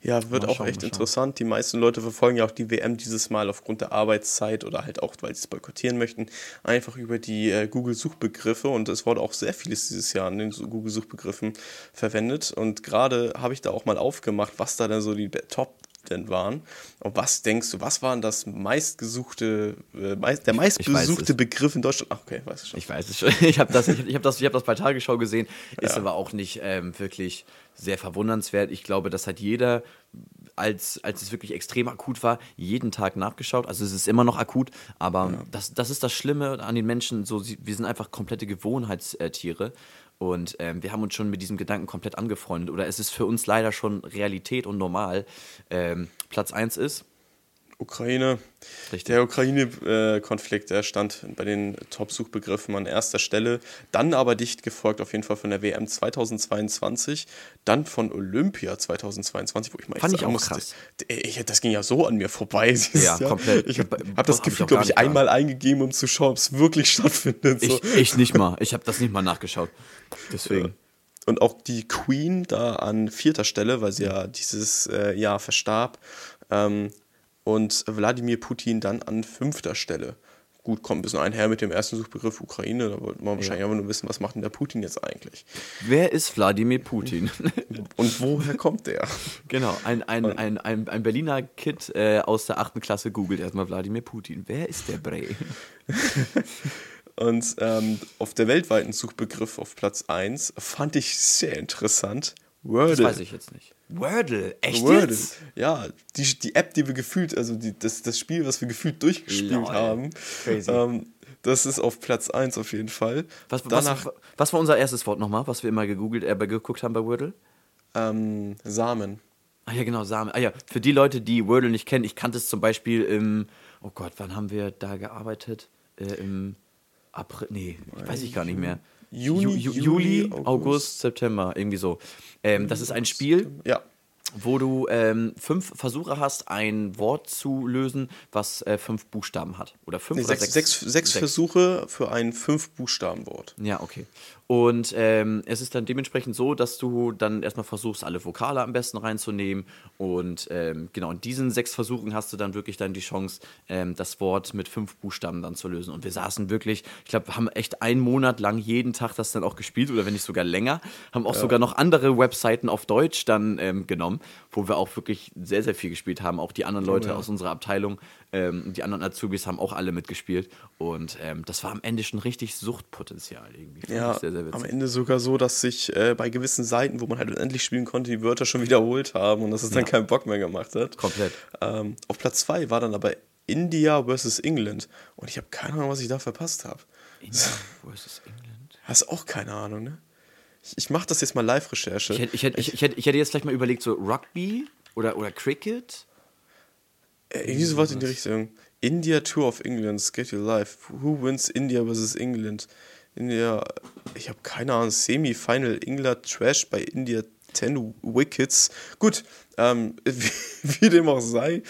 Ja, wird auch echt interessant. Die meisten Leute verfolgen ja auch die WM dieses Mal aufgrund der Arbeitszeit oder halt auch, weil sie es boykottieren möchten, einfach über die äh, Google-Suchbegriffe und es wurde auch sehr vieles dieses Jahr an den Google-Suchbegriffen verwendet und gerade habe ich da auch mal aufgemacht, was da denn so die Top denn waren. Und was denkst du, was waren das meistgesuchte, äh, meist, der meistbesuchte Begriff in Deutschland? Ach, okay, weiß ich schon. Ich weiß es schon. Ich habe das, ich, ich hab das, hab das bei Tagesschau gesehen, ist ja. aber auch nicht ähm, wirklich sehr verwundernswert. Ich glaube, das hat jeder, als, als es wirklich extrem akut war, jeden Tag nachgeschaut. Also es ist immer noch akut, aber ja. das, das ist das Schlimme an den Menschen. So, sie, wir sind einfach komplette Gewohnheitstiere. Und ähm, wir haben uns schon mit diesem Gedanken komplett angefreundet. Oder es ist für uns leider schon Realität und normal. Ähm, Platz 1 ist Ukraine. Richtig. Der Ukraine-Konflikt, der stand bei den Top-Suchbegriffen an erster Stelle. Dann aber dicht gefolgt auf jeden Fall von der WM 2022, dann von Olympia 2022, wo ich mal Fand ich auch musste, krass. Ich, das ging ja so an mir vorbei. Ja, Jahr. komplett. Ich habe hab das Gefühl, glaube ich, einmal eingegeben, um zu schauen, ob es wirklich stattfindet. So. Ich, ich nicht mal. Ich habe das nicht mal nachgeschaut. Deswegen. Ja und auch die Queen da an vierter Stelle, weil sie ja dieses äh, Jahr verstarb. Ähm, und Wladimir Putin dann an fünfter Stelle. Gut, kommt ein bisschen einher mit dem ersten Suchbegriff Ukraine. Da wollte man wahrscheinlich ja. einfach nur wissen, was macht denn der Putin jetzt eigentlich? Wer ist Wladimir Putin? Und woher kommt der? Genau, ein, ein, ein, ein, ein Berliner Kid äh, aus der achten Klasse googelt erstmal Wladimir Putin. Wer ist der Bray? Und ähm, auf der weltweiten Suchbegriff auf Platz 1 fand ich sehr interessant. Wordle. Das weiß ich jetzt nicht. Wordle, echt Wordle. Jetzt? Ja, die, die App, die wir gefühlt, also die, das, das Spiel, was wir gefühlt durchgespielt Lol. haben. Crazy. Ähm, das ist auf Platz 1 auf jeden Fall. Was, Danach, was, was war unser erstes Wort nochmal, was wir immer gegoogelt, äh, geguckt haben bei Wordle? Ähm, Samen. Ah ja, genau, Samen. Ah ja, für die Leute, die Wordle nicht kennen, ich kannte es zum Beispiel im, oh Gott, wann haben wir da gearbeitet? äh, im April, nee, weiß ich gar nicht mehr. Juni, Ju, Ju, Juli, Juli, August. August. September, irgendwie so. Ähm, das ist ein Spiel, Ja. Wo du ähm, fünf Versuche hast, ein Wort zu lösen, was äh, fünf Buchstaben hat. Oder fünf Nee, oder sechs, sechs, sechs Versuche für ein Fünf-Buchstaben-Wort. Ja, okay. Und ähm, es ist dann dementsprechend so, dass du dann erstmal versuchst, alle Vokale am besten reinzunehmen. Und ähm, genau, in diesen sechs Versuchen hast du dann wirklich dann die Chance, ähm, das Wort mit fünf Buchstaben dann zu lösen. Und wir saßen wirklich, ich glaube, haben echt einen Monat lang jeden Tag das dann auch gespielt oder wenn nicht sogar länger. Haben auch sogar noch andere Webseiten auf Deutsch dann ähm, genommen, wo wir auch wirklich sehr, sehr viel gespielt haben. Auch die anderen Leute aus unserer Abteilung, ähm, die anderen Azubis haben auch alle mitgespielt. Und ähm, das war am Ende schon richtig Suchtpotenzial irgendwie. Ja, sehr, sehr am. Ende sogar so, dass sich äh, bei gewissen Seiten, wo man halt unendlich spielen konnte, die Wörter schon wiederholt haben und dass es dann keinen Bock mehr gemacht hat. Komplett. Ähm, auf Platz 2 war dann aber India versus England und ich habe keine Ahnung, was ich da verpasst habe. India versus England. Hast auch keine Ahnung, ne? Ich, mache das jetzt mal Live-Recherche. Ich hätte, ich, ich, ich, hätte, ich hätte jetzt vielleicht mal überlegt, so Rugby oder, oder Cricket. Äh, Irgendwie sowas in die Richtung. India Tour of England, Schedule Live. Who wins India versus England? India, ich habe keine Ahnung, Semi-Final England Trash bei India 10 Wickets. Gut, ähm, wie, wie dem auch sei,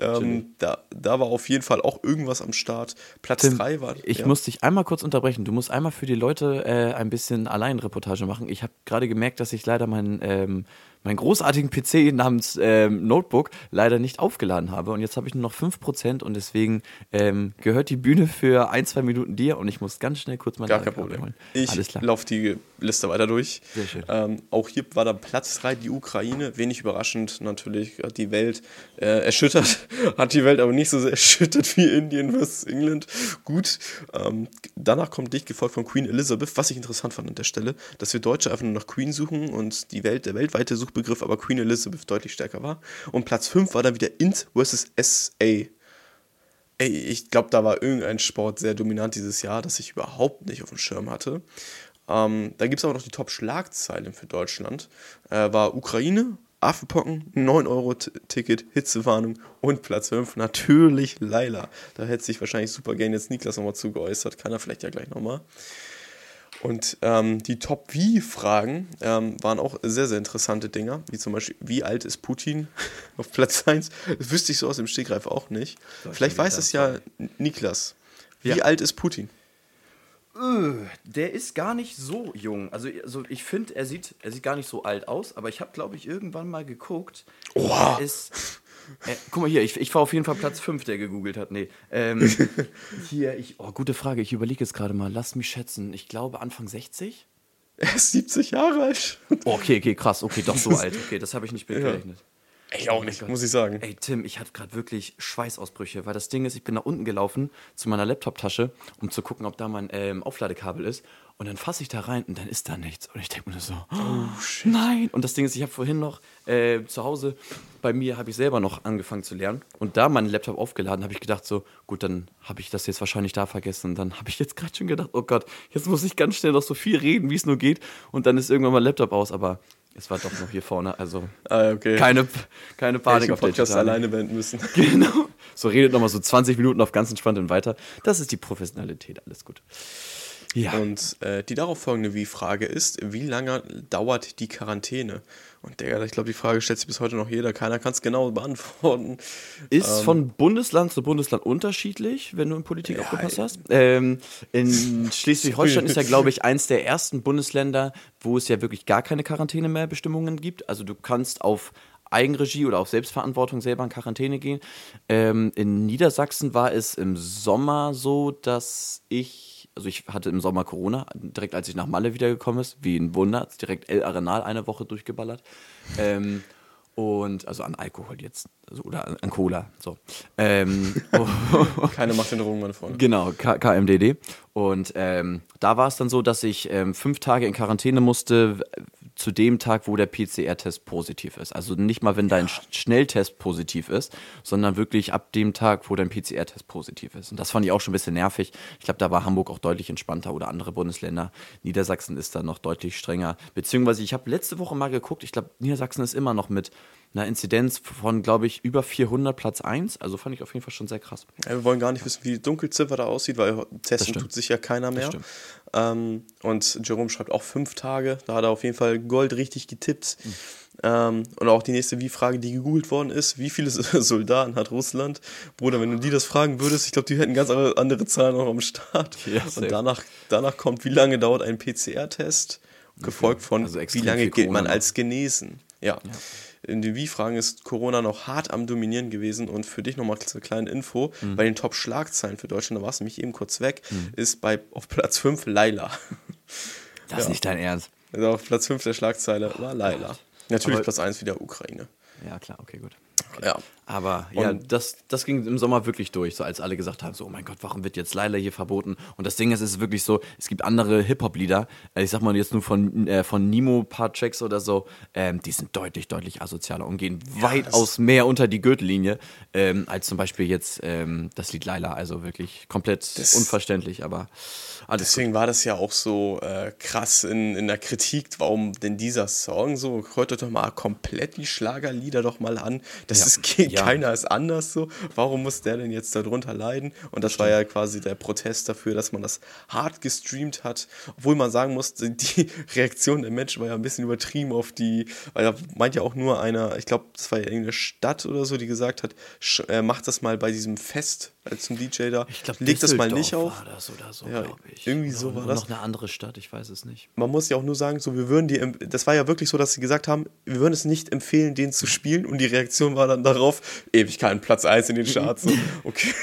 ähm, da, da war auf jeden Fall auch irgendwas am Start. Platz Tim, 3 war. Ich ja. muss dich einmal kurz unterbrechen. Du musst einmal für die Leute äh, ein bisschen Alleinreportage machen. Ich habe gerade gemerkt, dass ich leider meinen, ähm, meinen großartigen PC namens ähm, Notebook leider nicht aufgeladen habe. Und jetzt habe ich nur noch 5% und deswegen ähm, gehört die Bühne für ein, zwei Minuten dir und ich muss ganz schnell kurz mein Gar kein Problem. holen. Ich laufe die Liste weiter durch. Sehr schön. Ähm, auch hier war dann Platz 3 die Ukraine. Wenig überraschend natürlich. Hat die Welt äh, erschüttert. Hat die Welt aber nicht so sehr erschüttert wie Indien versus England. Gut. Ähm, danach kommt dicht gefolgt von Queen Elizabeth. Was ich interessant fand an der Stelle, dass wir Deutsche einfach nur nach Queen suchen und die Welt, der weltweite Suchbegriff aber Queen Elizabeth deutlich stärker war. Und Platz 5 war dann wieder Int versus SA. Ey, ich glaube, da war irgendein Sport sehr dominant dieses Jahr, das ich überhaupt nicht auf dem Schirm hatte. Ähm, da gibt es aber noch die Top-Schlagzeilen für Deutschland. Äh, war Ukraine, Affenpocken, 9-Euro-Ticket, Hitzewarnung und Platz 5 natürlich Laila. Da hätte sich wahrscheinlich super gerne jetzt Niklas nochmal zu geäußert. Kann er vielleicht ja gleich nochmal. Und ähm, die Top-Wie-Fragen ähm, waren auch sehr, sehr interessante Dinger, wie zum Beispiel, wie alt ist Putin auf Platz 1? Das wüsste ich so aus dem Stegreif auch nicht. Vielleicht weiß es ja Niklas. Wie Ja. alt ist Putin? Der ist gar nicht so jung. Also, also ich finde, er sieht, er sieht gar nicht so alt aus, aber ich habe, glaube ich, irgendwann mal geguckt. Oha. Er ist. Äh, guck mal hier, ich, ich war auf jeden Fall Platz 5, der gegoogelt hat. Nee. Ähm, hier, ich. Oh, gute Frage. Ich überlege jetzt gerade mal. Lass mich schätzen. Ich glaube Anfang 60? Er ist 70 Jahre alt. Oh, okay, okay, krass. Okay, doch so alt. Okay, das habe ich nicht mitgerechnet. Ich auch nicht, muss ich sagen. Ey, Tim, ich hatte gerade wirklich Schweißausbrüche, weil das Ding ist, ich bin nach unten gelaufen zu meiner Laptop-Tasche, um zu gucken, ob da mein ähm, Aufladekabel ist. Und dann fasse ich da rein und dann ist da nichts. Und ich denke mir nur so, oh, nein. Und das Ding ist, ich habe vorhin noch äh, zu Hause, bei mir habe ich selber noch angefangen zu lernen. Und da meinen Laptop aufgeladen, habe ich gedacht so, gut, dann habe ich das jetzt wahrscheinlich da vergessen. Und dann habe ich jetzt gerade schon gedacht, oh Gott, jetzt muss ich ganz schnell noch so viel reden, wie es nur geht. Und dann ist irgendwann mein Laptop aus. Aber es war doch noch hier vorne. Also Ah, okay. keine, keine Panik auf der Podcast alleine beenden müssen. Genau. So redet nochmal so 20 Minuten auf ganz entspannt und weiter. Das ist die Professionalität, alles gut. Ja. Und äh, die darauf folgende Wie-Frage ist, wie lange dauert die Quarantäne? Und Digga, ich glaube, die Frage stellt sich bis heute noch jeder. Keiner kann es genau beantworten. Ist von Bundesland zu Bundesland unterschiedlich, wenn du in Politik aufgepasst hast. Ähm, in Schleswig-Holstein ist ja, glaube ich, eins der ersten Bundesländer, wo es ja wirklich gar keine Quarantäne mehr Bestimmungen gibt. Also du kannst auf Eigenregie oder auf Selbstverantwortung selber in Quarantäne gehen. Ähm, in Niedersachsen war es im Sommer so, dass ich, also ich hatte im Sommer Corona, direkt als ich nach Malle wiedergekommen ist, wie ein Wunder, direkt El Arenal eine Woche durchgeballert. Ähm, und also an Alkohol jetzt, also, oder an, an Cola, so. Ähm, Keine Drogen, meine Freunde. Genau, K KMDD. Und ähm, da war es dann so, dass ich ähm, fünf Tage in Quarantäne musste, zu dem Tag, wo der PCR-Test positiv ist. Also nicht mal, wenn dein Sch- Schnelltest positiv ist, sondern wirklich ab dem Tag, wo dein PCR-Test positiv ist. Und das fand ich auch schon ein bisschen nervig. Ich glaube, da war Hamburg auch deutlich entspannter oder andere Bundesländer. Niedersachsen ist da noch deutlich strenger. Beziehungsweise, ich habe letzte Woche mal geguckt, ich glaube, Niedersachsen ist immer noch mit einer Inzidenz von, glaube ich, über 400 Platz 1. Also fand ich auf jeden Fall schon sehr krass. Ja, wir wollen gar nicht wissen, wie die Dunkelziffer da aussieht, weil testen tut sich ja keiner mehr. Ähm, und Jerome schreibt auch fünf Tage. Da hat er auf jeden Fall Gold richtig getippt. Mhm. Ähm, und auch die nächste Wie-Frage, die gegoogelt worden ist: Wie viele Soldaten hat Russland? Bruder, wenn du die das fragen würdest, ich glaube, die hätten ganz andere Zahlen noch am Start. Ja, und danach, danach kommt, wie lange dauert ein PCR-Test? Gefolgt von, also wie lange gilt man als genesen? ja. ja in den Wie-Fragen ist Corona noch hart am Dominieren gewesen. Und für dich nochmal eine kleine Info: mhm. Bei den Top-Schlagzeilen für Deutschland, da war es nämlich eben kurz weg, mhm. ist bei, auf Platz 5 Laila. Das ist nicht dein Ernst. Also auf Platz 5 der Schlagzeile war Laila. Natürlich Aber Platz 1 wieder Ukraine. Ja, klar, okay, gut. Okay. Ja. Aber und ja, das, das ging im Sommer wirklich durch, so als alle gesagt haben, so, oh mein Gott, warum wird jetzt Laila hier verboten? Und das Ding ist, es ist wirklich so, es gibt andere Hip-Hop-Lieder, äh, ich sag mal jetzt nur von, äh, von Nemo, paar Tracks oder so, ähm, die sind deutlich, deutlich asozialer und gehen ja, weitaus mehr unter die Gürtellinie, ähm, als zum Beispiel jetzt ähm, das Lied Laila. Also wirklich komplett unverständlich, aber alles Deswegen gut. war das ja auch so äh, krass in, in der Kritik, warum denn dieser Song so, hört doch mal komplett die Schlagerlieder doch mal an. Das ja. ist ja. keiner ist anders so. Warum muss der denn jetzt darunter leiden? Und das war ja quasi der Protest dafür, dass man das hart gestreamt hat. Obwohl man sagen muss, die Reaktion der Menschen war ja ein bisschen übertrieben auf die, weil da meint ja auch nur einer, ich glaube, das war ja irgendeine Stadt oder so, die gesagt hat, äh, macht das mal bei diesem Fest als zum DJ da. Ich glaube, leg das mal nicht auf. War das oder so, ja, ich. Irgendwie so war das. noch eine andere Stadt, ich weiß es nicht. Man muss ja auch nur sagen, so wir würden die, das war ja wirklich so, dass sie gesagt haben, wir würden es nicht empfehlen, den zu spielen. Und die Reaktion war dann darauf, Ewigkeiten Platz 1 in den Charts. okay,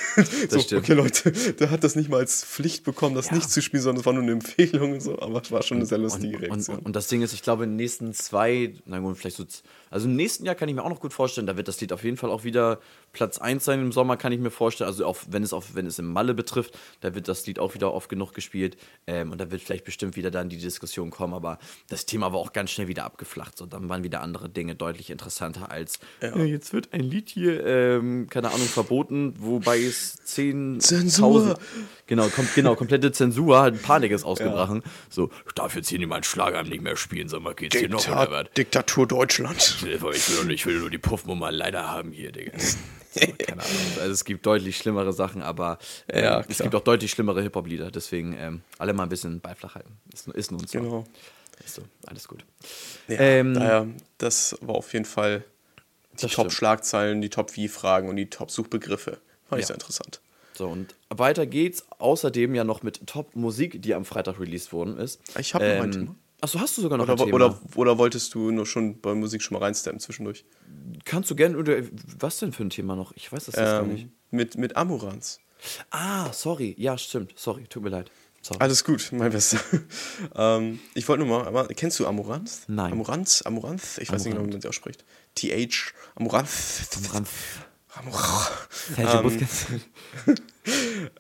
so, okay, Leute, der hat das nicht mal als Pflicht bekommen, das ja. nicht zu spielen, sondern es war nur eine Empfehlung und so. Aber es war schon eine sehr lustige und, Reaktion. Und, und, das Ding ist, ich glaube, in den nächsten zwei, na gut, vielleicht so also im nächsten Jahr kann ich mir auch noch gut vorstellen, da wird das Lied auf jeden Fall auch wieder Platz 1 sein im Sommer, kann ich mir vorstellen. Also auch wenn es auf, wenn es im Malle betrifft, da wird das Lied auch wieder oft genug gespielt. Ähm, und da wird vielleicht bestimmt wieder dann die Diskussion kommen. Aber das Thema war auch ganz schnell wieder abgeflacht. So, dann waren wieder andere Dinge deutlich interessanter als ja. äh, jetzt wird ein Lied hier, ähm, keine Ahnung, verboten, wobei es 10 Zensur. Genau, kom genau, komplette Zensur, halt Panik ist ausgebrochen. Ja. So, ich darf jetzt hier niemand Schlager nicht mehr spielen, sag mal, geht's Diktat hier noch oder was? Diktatur Deutschland. Ich will, nur, ich will nur die Puffnummer leider haben hier, Digga. So, keine Ahnung. Also es gibt deutlich schlimmere Sachen, aber äh, ja, es gibt auch deutlich schlimmere Hip-Hop-Lieder. Beziehungsweise ähm, alle mal ein bisschen beiflach halten. Ist, ist nun so. Genau. Ist so, alles gut. Ja, ähm, daher, das war auf jeden Fall die Top-Schlagzeilen, die Top-Wie-Fragen und die Top-Suchbegriffe. Fand ich sehr interessant. So, und weiter geht's außerdem ja noch mit Top-Musik, die am Freitag released worden ist. Ich habe ähm, noch ein Thema. Achso, hast du sogar noch oder, ein Thema? Oder, oder wolltest du nur schon bei Musik schon mal reinsteppen zwischendurch? Kannst du gerne, oder was denn für ein Thema noch? Ich weiß das jetzt ähm, gar nicht. Mit, mit Amorans. Ah, sorry. Ja, stimmt. Sorry, tut mir leid. Sorry. Alles gut, mein Bester. ähm, ich wollte nur mal, aber, kennst du Amoranth? Nein. Amoranth? Amoranth? Ich Amoranth. weiß nicht genau, wie man sie ausspricht. TH, Amoranth. Amoranth. Ähm,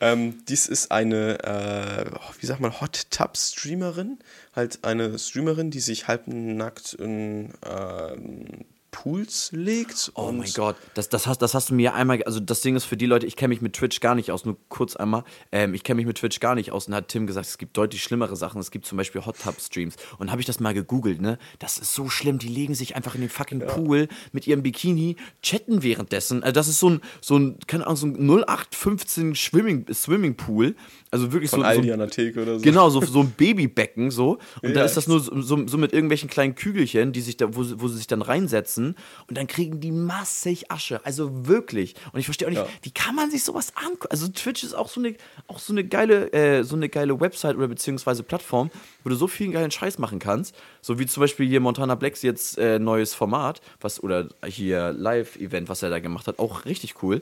ähm, dies ist eine, äh, wie sagt man, Hot Tub Streamerin. Halt eine Streamerin, die sich halbnackt in ähm, Pools legt. Oh mein Gott, das, das, hast, das hast du mir einmal, also das Ding ist für die Leute, ich kenne mich mit Twitch gar nicht aus, nur kurz einmal, ähm, ich kenne mich mit Twitch gar nicht aus und hat Tim gesagt, es gibt deutlich schlimmere Sachen, es gibt zum Beispiel Hot Tub Streams. Und habe ich das mal gegoogelt, ne, das ist so schlimm, die legen sich einfach in den fucking ja. Pool mit ihrem Bikini, chatten währenddessen, also das ist so ein, so ein, keine Ahnung, so ein 0815 Swimming, Swimmingpool, also wirklich Von so, Aldi so an der Theke oder so. Genau, so, so ein Babybecken so. Und ja, da ist das nur so, so, so, mit irgendwelchen kleinen Kügelchen, die sich da, wo, wo sie sich dann reinsetzen und dann kriegen die massig Asche. Also wirklich. Und ich verstehe auch nicht, ja. wie kann man sich sowas angucken? Also Twitch ist auch so eine, auch so eine geile, äh, so eine geile Website oder beziehungsweise Plattform, wo du so viel geilen Scheiß machen kannst. So wie zum Beispiel hier Montana Blacks jetzt äh, neues Format, was, oder hier Live-Event, was er da gemacht hat, auch richtig cool.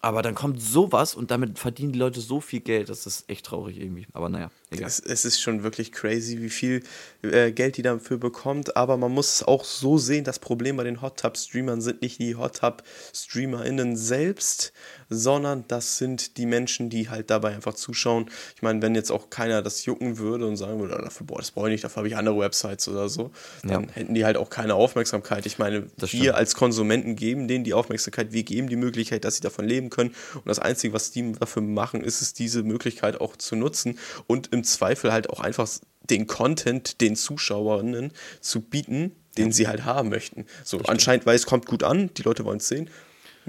Aber dann kommt sowas und damit verdienen die Leute so viel Geld. Das ist echt traurig irgendwie. Aber naja, egal. Es, es ist schon wirklich crazy, wie viel äh, Geld die dafür bekommt. Aber man muss es auch so sehen: Das Problem bei den Hot Tub Streamern sind nicht die Hot Tub StreamerInnen selbst, sondern das sind die Menschen, die halt dabei einfach zuschauen. Ich meine, wenn jetzt auch keiner das jucken würde und sagen würde, dafür, boah, das brauche ich nicht, dafür habe ich andere Websites oder so, dann ja. hätten die halt auch keine Aufmerksamkeit. Ich meine, wir als Konsumenten geben denen die Aufmerksamkeit, wir geben die Möglichkeit, dass sie davon leben können. Und das Einzige, was die dafür machen, ist es, diese Möglichkeit auch zu nutzen und im Zweifel halt auch einfach den Content den Zuschauerinnen zu bieten, den sie halt haben möchten. So, anscheinend, weil es kommt gut an, die Leute wollen es sehen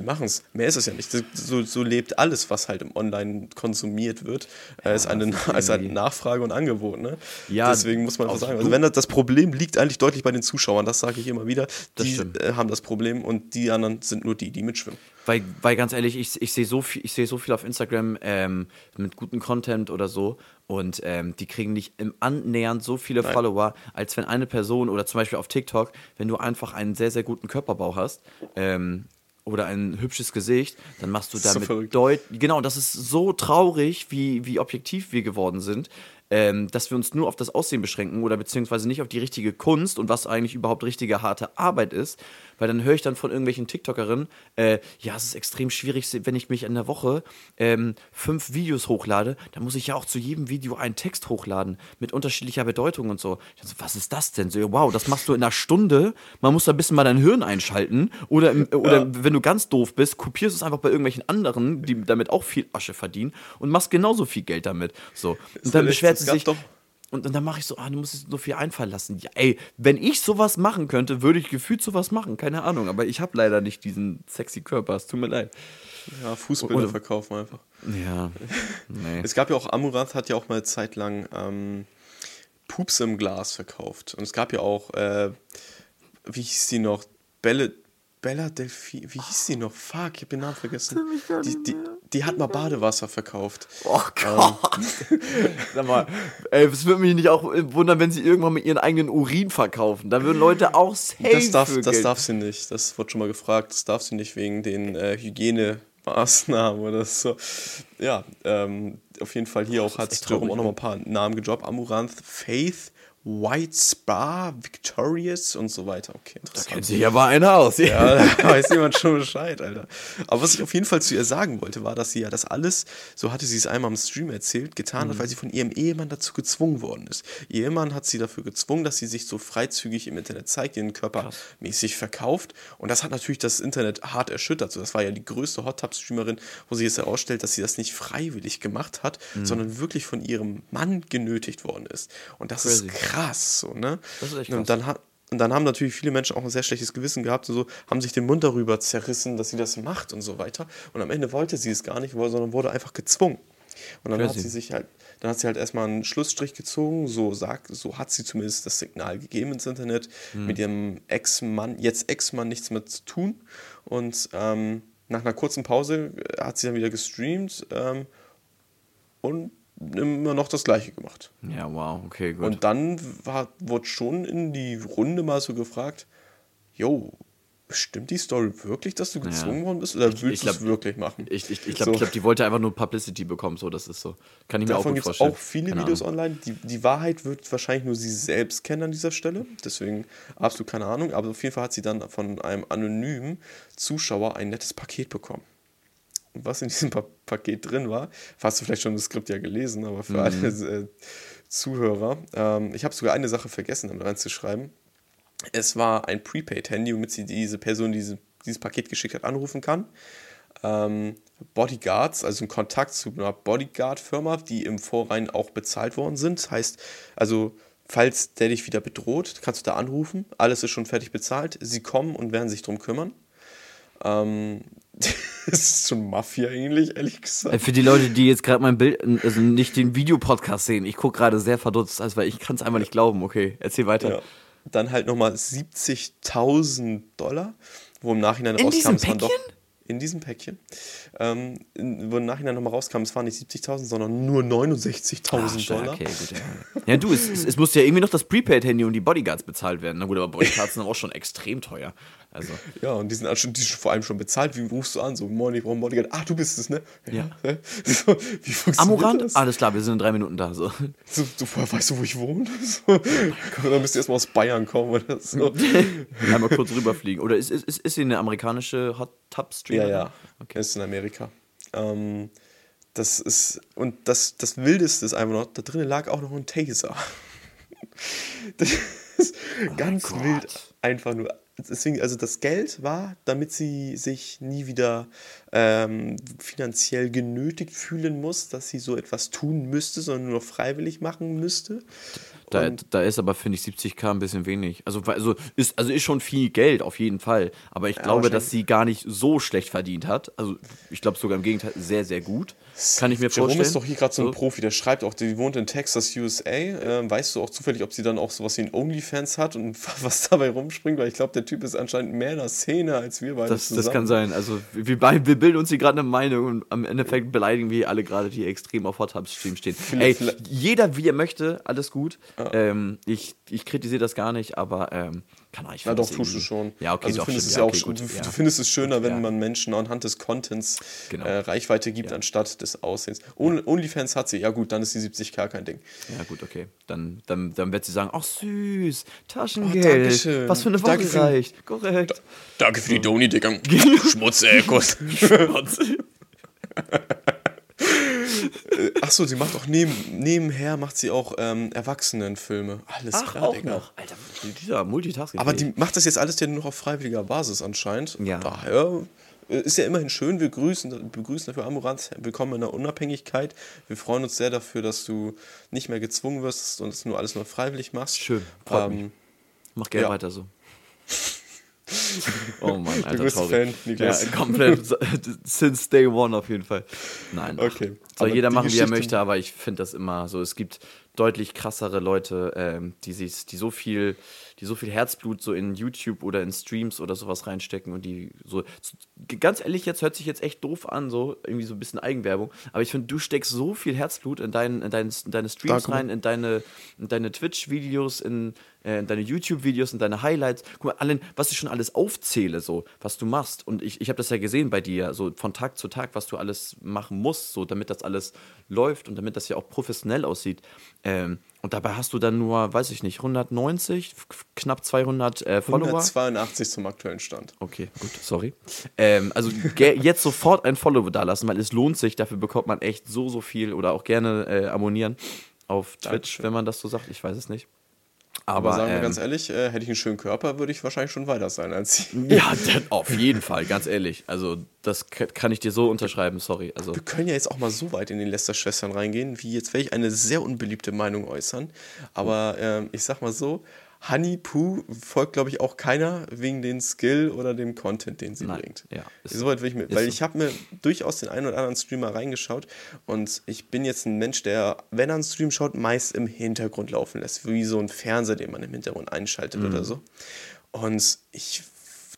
machen es. Mehr ist es ja nicht. So, so, lebt alles, was halt im Online konsumiert wird. Ja, ist eine, also eine Nachfrage und Angebot. Ne? Ja, Deswegen muss man einfach sagen. Also wenn das, das Problem liegt eigentlich deutlich bei den Zuschauern, das sage ich immer wieder. Die äh, haben das Problem und die anderen sind nur die, die mitschwimmen. Weil, weil ganz ehrlich, ich, ich sehe so, viel, seh so viel auf Instagram ähm, mit gutem Content oder so und ähm, die kriegen nicht im Annähernd so viele Nein. Follower, als wenn eine Person oder zum Beispiel auf TikTok, wenn du einfach einen sehr, sehr guten Körperbau hast ähm, oder ein hübsches Gesicht, dann machst du damit so deutlich. Genau, das ist so traurig, wie, wie objektiv wir geworden sind ähm, dass wir uns nur auf das Aussehen beschränken oder beziehungsweise nicht auf die richtige Kunst und was eigentlich überhaupt richtige harte Arbeit ist. Weil dann höre ich dann von irgendwelchen TikTokerinnen, äh, ja, es ist extrem schwierig, wenn ich mich in der Woche ähm, fünf Videos hochlade, dann muss ich ja auch zu jedem Video einen Text hochladen mit unterschiedlicher Bedeutung und so. so was ist das denn? So, wow, das machst du in einer Stunde. Man muss da ein bisschen mal dein Hirn einschalten. Oder, oder ja. wenn du ganz doof bist, kopierst du es einfach bei irgendwelchen anderen, die damit auch viel Asche verdienen und machst genauso viel Geld damit. So. Und dann beschwert sie sich. Doch und, und dann mache ich so, ah, du musst so viel einfallen lassen. Ja, ey, wenn ich sowas machen könnte, würde ich gefühlt sowas machen. Keine Ahnung, aber ich habe leider nicht diesen sexy Körper. Es tut mir leid. Ja, Fußbilder Oder, verkaufen einfach. Ja. Nee. Es gab ja auch, Amuranth hat ja auch mal eine Zeit lang ähm, Pups im Glas verkauft. Und es gab ja auch, äh, wie hieß die noch? Bälle, Bella Delphi, wie hieß sie noch? Fuck, ich hab den Namen vergessen. Die, die, die hat mal Badewasser verkauft. Oh Gott. Ähm. Sag mal, ey, es würde mich nicht auch wundern, wenn sie irgendwann mit ihren eigenen Urin verkaufen. Da würden Leute auch safe Das darf, das darf sie nicht. Das wurde schon mal gefragt. Das darf sie nicht wegen den äh, Hygienemaßnahmen oder so. Ja, ähm, auf jeden Fall hier auch hat Jerome auch noch mal ein paar Namen gedroppt. Amuranth, Faith, White Spa, Victorious und so weiter. Okay, interessant. Da kennt sich aber einer aus. Ja, da weiß jemand schon Bescheid, Alter. Aber was ich auf jeden Fall zu ihr sagen wollte, war, dass sie ja das alles, so hatte sie es einmal im Stream erzählt, getan mhm. hat, weil sie von ihrem Ehemann dazu gezwungen worden ist. Ihr Ehemann hat sie dafür gezwungen, dass sie sich so freizügig im Internet zeigt, ihren Körper Krass. mäßig verkauft. Und das hat natürlich das Internet hart erschüttert. So, das war ja die größte Hot Tub Streamerin, wo sie es herausstellt, dass sie das nicht freiwillig gemacht hat, mhm. sondern wirklich von ihrem Mann genötigt worden ist. Und das Crazy. ist krass krass. So, ne? Das ist echt krass. Und dann, und dann haben natürlich viele Menschen auch ein sehr schlechtes Gewissen gehabt und so, haben sich den Mund darüber zerrissen, dass sie das macht und so weiter. Und am Ende wollte sie es gar nicht, sondern wurde einfach gezwungen. Und dann Crazy. hat sie sich halt, dann hat sie halt erstmal einen Schlussstrich gezogen, so sagt, so hat sie zumindest das Signal gegeben ins Internet, hm. mit ihrem Ex-Mann, jetzt Ex-Mann nichts mehr zu tun. Und ähm, nach einer kurzen Pause hat sie dann wieder gestreamt ähm, und immer noch das Gleiche gemacht. Ja, wow, okay, gut. Und dann war, wurde schon in die Runde mal so gefragt, yo, stimmt die Story wirklich, dass du gezwungen ja. worden bist? Oder willst du es wirklich machen? Ich, ich, ich glaube, so. glaub, die wollte einfach nur Publicity bekommen, so, das ist so. Kann ich mir Davon auch gut vorstellen. auch viele keine Videos Ahnung. online. Die, die Wahrheit wird wahrscheinlich nur sie selbst kennen an dieser Stelle. Deswegen absolut keine Ahnung. Aber auf jeden Fall hat sie dann von einem anonymen Zuschauer ein nettes Paket bekommen was in diesem pa Paket drin war. Hast du vielleicht schon das Skript ja gelesen, aber für mhm. alle äh, Zuhörer. Ähm, ich habe sogar eine Sache vergessen, damit reinzuschreiben. Es war ein Prepaid-Handy, womit sie diese Person, die diese, dieses Paket geschickt hat, anrufen kann. Ähm, Bodyguards, also ein Kontakt zu einer Bodyguard-Firma, die im Vorrein auch bezahlt worden sind. Das heißt, also falls der dich wieder bedroht, kannst du da anrufen. Alles ist schon fertig bezahlt. Sie kommen und werden sich darum kümmern. Ähm, das ist schon Mafia ähnlich, ehrlich gesagt. Äh, für die Leute, die jetzt gerade mein Bild, also nicht den Videopodcast sehen, ich gucke gerade sehr verdutzt, also weil ich kann es einfach nicht glauben. Okay, erzähl weiter. Ja. Dann halt nochmal 70.000 Dollar, wo im Nachhinein In rauskam, es waren doch in diesem Päckchen, ähm, wo im Nachhinein nochmal rauskam, es waren nicht 70.000, sondern nur 69.000 Dollar. Okay, gut, ja. ja, du, es, es, es musste ja irgendwie noch das Prepaid-Handy und die Bodyguards bezahlt werden. Na gut, aber Bodyguards sind auch schon extrem teuer. Also. Ja, und die sind, schon, die sind vor allem schon bezahlt. Wie rufst du an? So, moin, ich brauche einen Bodyguard. Ach, du bist es, ne? Ja. ja. So, wie funktioniert Amorant? das? Alles klar, wir sind in drei Minuten da. So. so du weißt du, wo ich wohne? So. dann müsst ihr erstmal aus Bayern kommen oder so. Einmal kurz rüberfliegen. Oder ist, ist, ist, ist sie eine amerikanische Hot Tub Streamer? Ja, ja. Okay. Ist in Amerika. Ähm, das ist, und das, das Wildeste ist einfach noch, da drinnen lag auch noch ein Taser. Das ist oh ganz wild. Einfach nur deswegen, also das Geld war, damit sie sich nie wieder ähm, finanziell genötigt fühlen muss, dass sie so etwas tun müsste, sondern nur noch freiwillig machen müsste. Da, da ist aber, finde ich, 70k ein bisschen wenig. Also, also, ist, also ist schon viel Geld, auf jeden Fall. Aber ich ja, glaube, dass sie gar nicht so schlecht verdient hat. Also ich glaube sogar im Gegenteil sehr, sehr gut. Kann ich mir Jerome vorstellen. ist doch hier gerade so ein so. Profi, der schreibt auch, die wohnt in Texas, USA. Ähm, weißt du auch zufällig, ob sie dann auch sowas wie ein OnlyFans hat und was dabei rumspringt? Weil ich glaube, der Typ ist anscheinend mehr in der Szene als wir beide das, zusammen. Das kann sein. Also wir, wir bilden uns hier gerade eine Meinung und am Endeffekt beleidigen wir alle gerade, die extrem auf Hot Tub Stream stehen. Ey, jeder wie er möchte, alles gut. Ähm, ich, ich kritisiere das gar nicht, aber ähm, kann ich Ja, doch, tust du schon. Ja, okay, also, doch, findest es ja, okay, auch, gut, du, ja. findest es schöner, wenn ja. man Menschen anhand des Contents genau. äh, Reichweite gibt, anstatt des Aussehens. Onlyfans hat sie, ja gut, dann ist die 70k kein Ding. Ja, gut, okay. Dann, dann, dann wird sie sagen: Ach, süß, Taschengeld. Oh, was für eine Woche danke reicht. Korrekt. Da, danke für die Doni, Digga. Schmutz, ey, Kuss. Schmutz. Äh, Achso, sie macht auch neben, nebenher macht sie auch ähm, Erwachsenenfilme. Alles Ach, klar, auch Digga. noch. Alter, dieser Multitasking. Aber die macht das jetzt alles ja nur noch auf freiwilliger Basis anscheinend. Ja. Daher äh, ist ja immerhin schön. Wir grüßen, begrüßen dafür Amorant. Willkommen in der Unabhängigkeit. Wir freuen uns sehr dafür, dass du nicht mehr gezwungen wirst und es nur alles nur freiwillig machst. Schön. Ähm, Mach gerne ja. weiter so. Oh Mann, Alter, du bist traurig. Fan, Niklas. Ja, komplett. Since day one auf jeden Fall. Nein. Okay. Soll jeder machen, wie er möchte, aber ich finde das immer so. Es gibt deutlich krassere Leute, ähm, die, sich, die so viel die so viel Herzblut so in YouTube oder in Streams oder sowas reinstecken und die so, ganz ehrlich, jetzt hört sich jetzt echt doof an, so irgendwie so ein bisschen Eigenwerbung, aber ich finde, du steckst so viel Herzblut in, dein, in, dein, in deine Streams Danke. rein, in deine, in deine Twitch-Videos, in, äh, in deine YouTube-Videos, in deine Highlights. Guck mal, allen, was ich schon alles aufzähle, so, was du machst. Und ich, ich habe das ja gesehen bei dir, so von Tag zu Tag, was du alles machen musst, so, damit das alles läuft und damit das ja auch professionell aussieht. Ähm, und dabei hast du dann nur, weiß ich nicht, 190, knapp 200 äh, Follower. 182 zum aktuellen Stand. Okay, gut, sorry. Ähm, also jetzt sofort ein Follow da lassen, weil es lohnt sich. Dafür bekommt man echt so, so viel oder auch gerne äh, abonnieren auf Twitch, Dankeschön. wenn man das so sagt. Ich weiß es nicht. Aber, Aber sagen wir ähm, ganz ehrlich, äh, hätte ich einen schönen Körper, würde ich wahrscheinlich schon weiter sein als Sie. Ja, auf jeden Fall, ganz ehrlich. Also, das kann ich dir so unterschreiben, sorry. Also. Wir können ja jetzt auch mal so weit in den Lester-Schwestern reingehen, wie jetzt werde ich eine sehr unbeliebte Meinung äußern. Aber äh, ich sag mal so, Honey Poo folgt, glaube ich, auch keiner wegen den Skill oder dem Content, den sie Nein, bringt. Ja, Soweit will ich mir, weil so. ich habe mir durchaus den einen oder anderen Streamer reingeschaut und ich bin jetzt ein Mensch, der, wenn er einen Stream schaut, meist im Hintergrund laufen lässt, wie so ein Fernseher, den man im Hintergrund einschaltet mhm. oder so. Und ich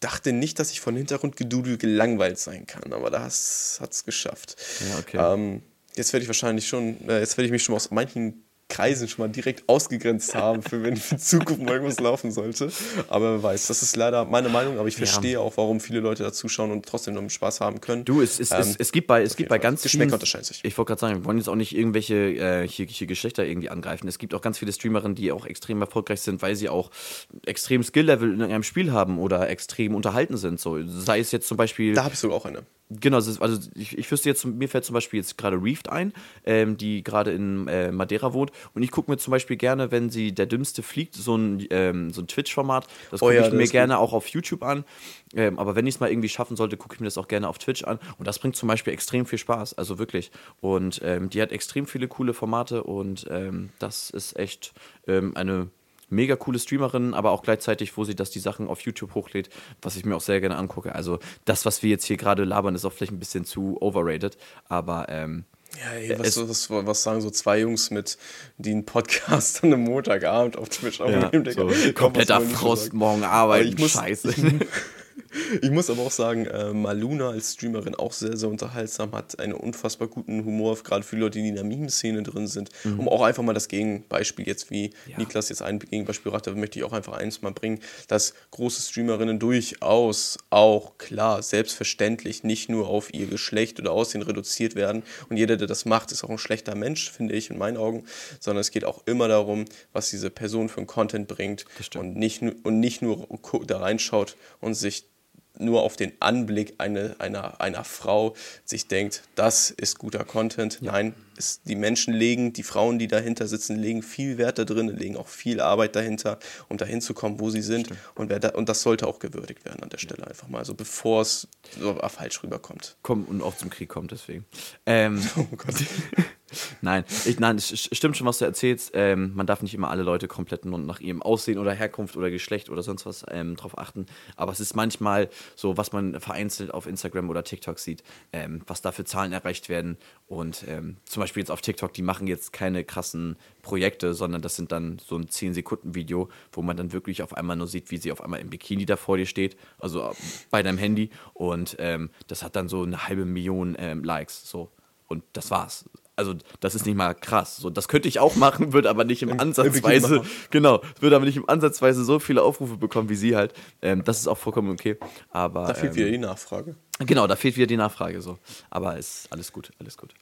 dachte nicht, dass ich von Hintergrundgedudel gelangweilt sein kann, aber das hat es geschafft. Ja, okay. Ähm, jetzt werde ich wahrscheinlich schon, äh, jetzt werde ich mich schon aus manchen Kreisen schon mal direkt ausgegrenzt haben, für wenn in Zukunft mal irgendwas laufen sollte. Aber wer weiß, das ist leider meine Meinung, aber ich verstehe ja. auch, warum viele Leute da zuschauen und trotzdem noch Spaß haben können. Du, es, es, ähm, es, es gibt bei, es gibt bei ganz Geschmäcker vielen, unterscheiden sich. Ich wollte gerade sagen, wir wollen jetzt auch nicht irgendwelche äh, hier, hier Geschlechter irgendwie angreifen. Es gibt auch ganz viele Streamerinnen, die auch extrem erfolgreich sind, weil sie auch extrem Skill-Level in einem Spiel haben oder extrem unterhalten sind. So, sei es jetzt zum Beispiel. Da habe ich sogar auch eine. Genau, also ich, ich wüsste jetzt, mir fällt zum Beispiel jetzt gerade Reefed ein, ähm, die gerade in äh, Madeira wohnt. Und ich gucke mir zum Beispiel gerne, wenn sie der Dümmste fliegt, so ein, ähm, so ein Twitch-Format. Das gucke oh ja, ich mir gerne gut. auch auf YouTube an. Ähm, aber wenn ich es mal irgendwie schaffen sollte, gucke ich mir das auch gerne auf Twitch an. Und das bringt zum Beispiel extrem viel Spaß, also wirklich. Und ähm, die hat extrem viele coole Formate und ähm, das ist echt ähm, eine mega coole Streamerin, aber auch gleichzeitig, wo sie das die Sachen auf YouTube hochlädt, was ich mir auch sehr gerne angucke. Also das, was wir jetzt hier gerade labern, ist auch vielleicht ein bisschen zu overrated, aber ähm, ja, ey, was, was, was, sagen so zwei Jungs mit, die einen Podcast an einem Montagabend auf Twitch aufnehmen? Ja, so kompletter Frost, morgen arbeiten, scheiße. Ich muss aber auch sagen, äh, Maluna als Streamerin auch sehr, sehr unterhaltsam, hat einen unfassbar guten Humor, gerade für Leute, die in der Meme-Szene drin sind. Mhm. Um auch einfach mal das Gegenbeispiel jetzt, wie ja. Niklas jetzt ein Gegenbeispiel da möchte ich auch einfach eins mal bringen, dass große Streamerinnen durchaus auch klar, selbstverständlich nicht nur auf ihr Geschlecht oder Aussehen reduziert werden. Und jeder, der das macht, ist auch ein schlechter Mensch, finde ich in meinen Augen, sondern es geht auch immer darum, was diese Person für einen Content bringt und nicht, und nicht nur da reinschaut und sich nur auf den Anblick eine, einer, einer Frau sich denkt, das ist guter Content. Ja. Nein, es, die Menschen legen, die Frauen, die dahinter sitzen, legen viel Wert da drin, legen auch viel Arbeit dahinter, um dahin zu kommen, wo sie sind. Und, wer da, und das sollte auch gewürdigt werden an der Stelle einfach mal, so bevor es so falsch rüberkommt. Kommt und auch zum Krieg kommt, deswegen. Ähm, oh Gott. Nein, ich, nein, es stimmt schon, was du erzählst. Ähm, man darf nicht immer alle Leute komplett nur nach ihrem Aussehen oder Herkunft oder Geschlecht oder sonst was ähm, drauf achten. Aber es ist manchmal so, was man vereinzelt auf Instagram oder TikTok sieht, ähm, was da für Zahlen erreicht werden. Und ähm, zum Beispiel jetzt auf TikTok, die machen jetzt keine krassen Projekte, sondern das sind dann so ein 10-Sekunden-Video, wo man dann wirklich auf einmal nur sieht, wie sie auf einmal im Bikini da vor dir steht, also bei deinem Handy. Und ähm, das hat dann so eine halbe Million ähm, Likes. So. Und das war's also das ist nicht mal krass. So, das könnte ich auch machen, würde aber nicht im, Ansatzweise, genau, würde aber nicht im Ansatzweise so viele Aufrufe bekommen wie sie halt. Ähm, das ist auch vollkommen okay. Aber, da fehlt ähm, wieder die Nachfrage. Genau, da fehlt wieder die Nachfrage so. Aber ist alles gut, alles gut.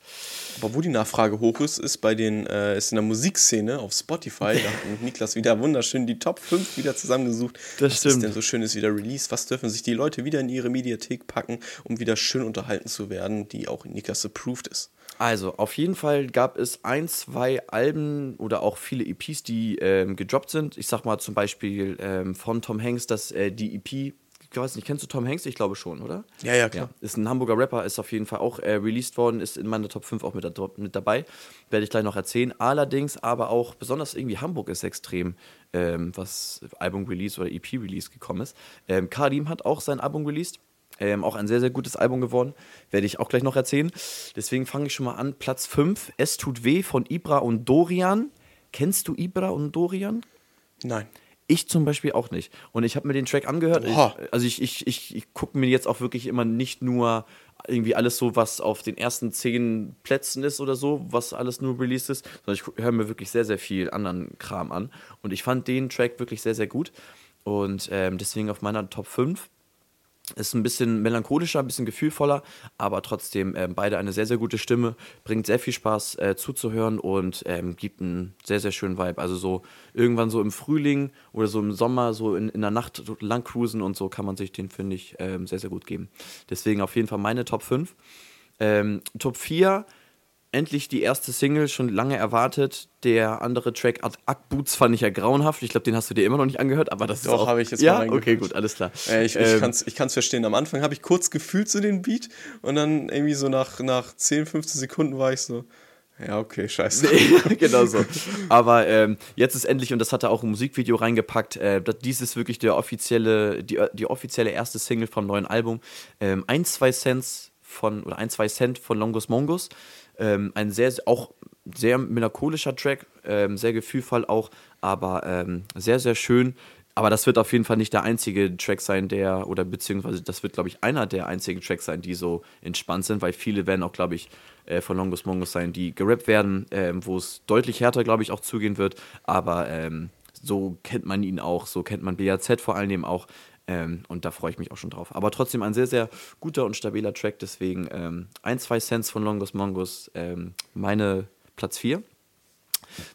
Aber wo die Nachfrage hoch ist, ist bei den, äh, ist in der Musikszene auf Spotify. Da hat Niklas wieder wunderschön die Top 5 wieder zusammengesucht. Das Was stimmt. ist denn so schönes wieder Release? Was dürfen sich die Leute wieder in ihre Mediathek packen, um wieder schön unterhalten zu werden, die auch Niklas approved ist? Also, auf jeden Fall gab es ein, zwei Alben oder auch viele EPs, die ähm, gedroppt sind. Ich sag mal zum Beispiel ähm, von Tom Hanks, dass äh, die EP, ich weiß nicht, kennst du Tom Hanks? Ich glaube schon, oder? Ja, ja, klar. Ja, ist ein Hamburger Rapper, ist auf jeden Fall auch äh, released worden, ist in meiner Top 5 auch mit, mit dabei. Werde ich gleich noch erzählen. Allerdings aber auch, besonders irgendwie Hamburg ist extrem, ähm, was Album-Release oder EP-Release gekommen ist. Ähm, Kadim hat auch sein Album released ähm, auch ein sehr, sehr gutes Album geworden. Werde ich auch gleich noch erzählen. Deswegen fange ich schon mal an. Platz 5, Es tut weh von Ibra und Dorian. Kennst du Ibra und Dorian? Nein. Ich zum Beispiel auch nicht. Und ich habe mir den Track angehört. Ich, also ich, ich, ich, ich gucke mir jetzt auch wirklich immer nicht nur irgendwie alles so, was auf den ersten zehn Plätzen ist oder so, was alles nur released ist, sondern ich höre mir wirklich sehr, sehr viel anderen Kram an. Und ich fand den Track wirklich sehr, sehr gut. Und ähm, deswegen auf meiner Top 5. Ist ein bisschen melancholischer, ein bisschen gefühlvoller, aber trotzdem äh, beide eine sehr, sehr gute Stimme, bringt sehr viel Spaß äh, zuzuhören und ähm, gibt einen sehr, sehr schönen Vibe. Also so irgendwann so im Frühling oder so im Sommer, so in, in der Nacht lang cruisen und so kann man sich den, finde ich, ähm, sehr, sehr gut geben. Deswegen auf jeden Fall meine Top 5. Ähm, Top 4 endlich die erste Single, schon lange erwartet. Der andere Track, Ak Boots, fand ich ja grauenhaft. Ich glaube, den hast du dir immer noch nicht angehört, aber das Doch, habe ich jetzt ja? mal Okay, gut, alles klar. Äh, ich ähm, ich kann es verstehen. Am Anfang habe ich kurz gefühlt so den Beat und dann irgendwie so nach, nach 10, 15 Sekunden war ich so, ja, okay, scheiße. genau so. Aber ähm, jetzt ist endlich, und das hat er auch im Musikvideo reingepackt, äh, dies ist wirklich der offizielle, die, die offizielle erste Single vom neuen Album. Ähm, ein, zwei Cents von, oder ein, zwei Cent von Longus Mongus. Ähm, ein sehr, auch sehr melancholischer Track, ähm, sehr gefühlvoll auch, aber ähm, sehr, sehr schön. Aber das wird auf jeden Fall nicht der einzige Track sein, der, oder beziehungsweise das wird, glaube ich, einer der einzigen Tracks sein, die so entspannt sind, weil viele werden auch, glaube ich, äh, von Longus Mongus sein, die gerappt werden, ähm, wo es deutlich härter, glaube ich, auch zugehen wird. Aber ähm, so kennt man ihn auch, so kennt man BAZ vor allem auch. Ähm, und da freue ich mich auch schon drauf. Aber trotzdem ein sehr, sehr guter und stabiler Track. Deswegen ähm, ein, zwei Cents von Longos Mongos, ähm, meine Platz 4.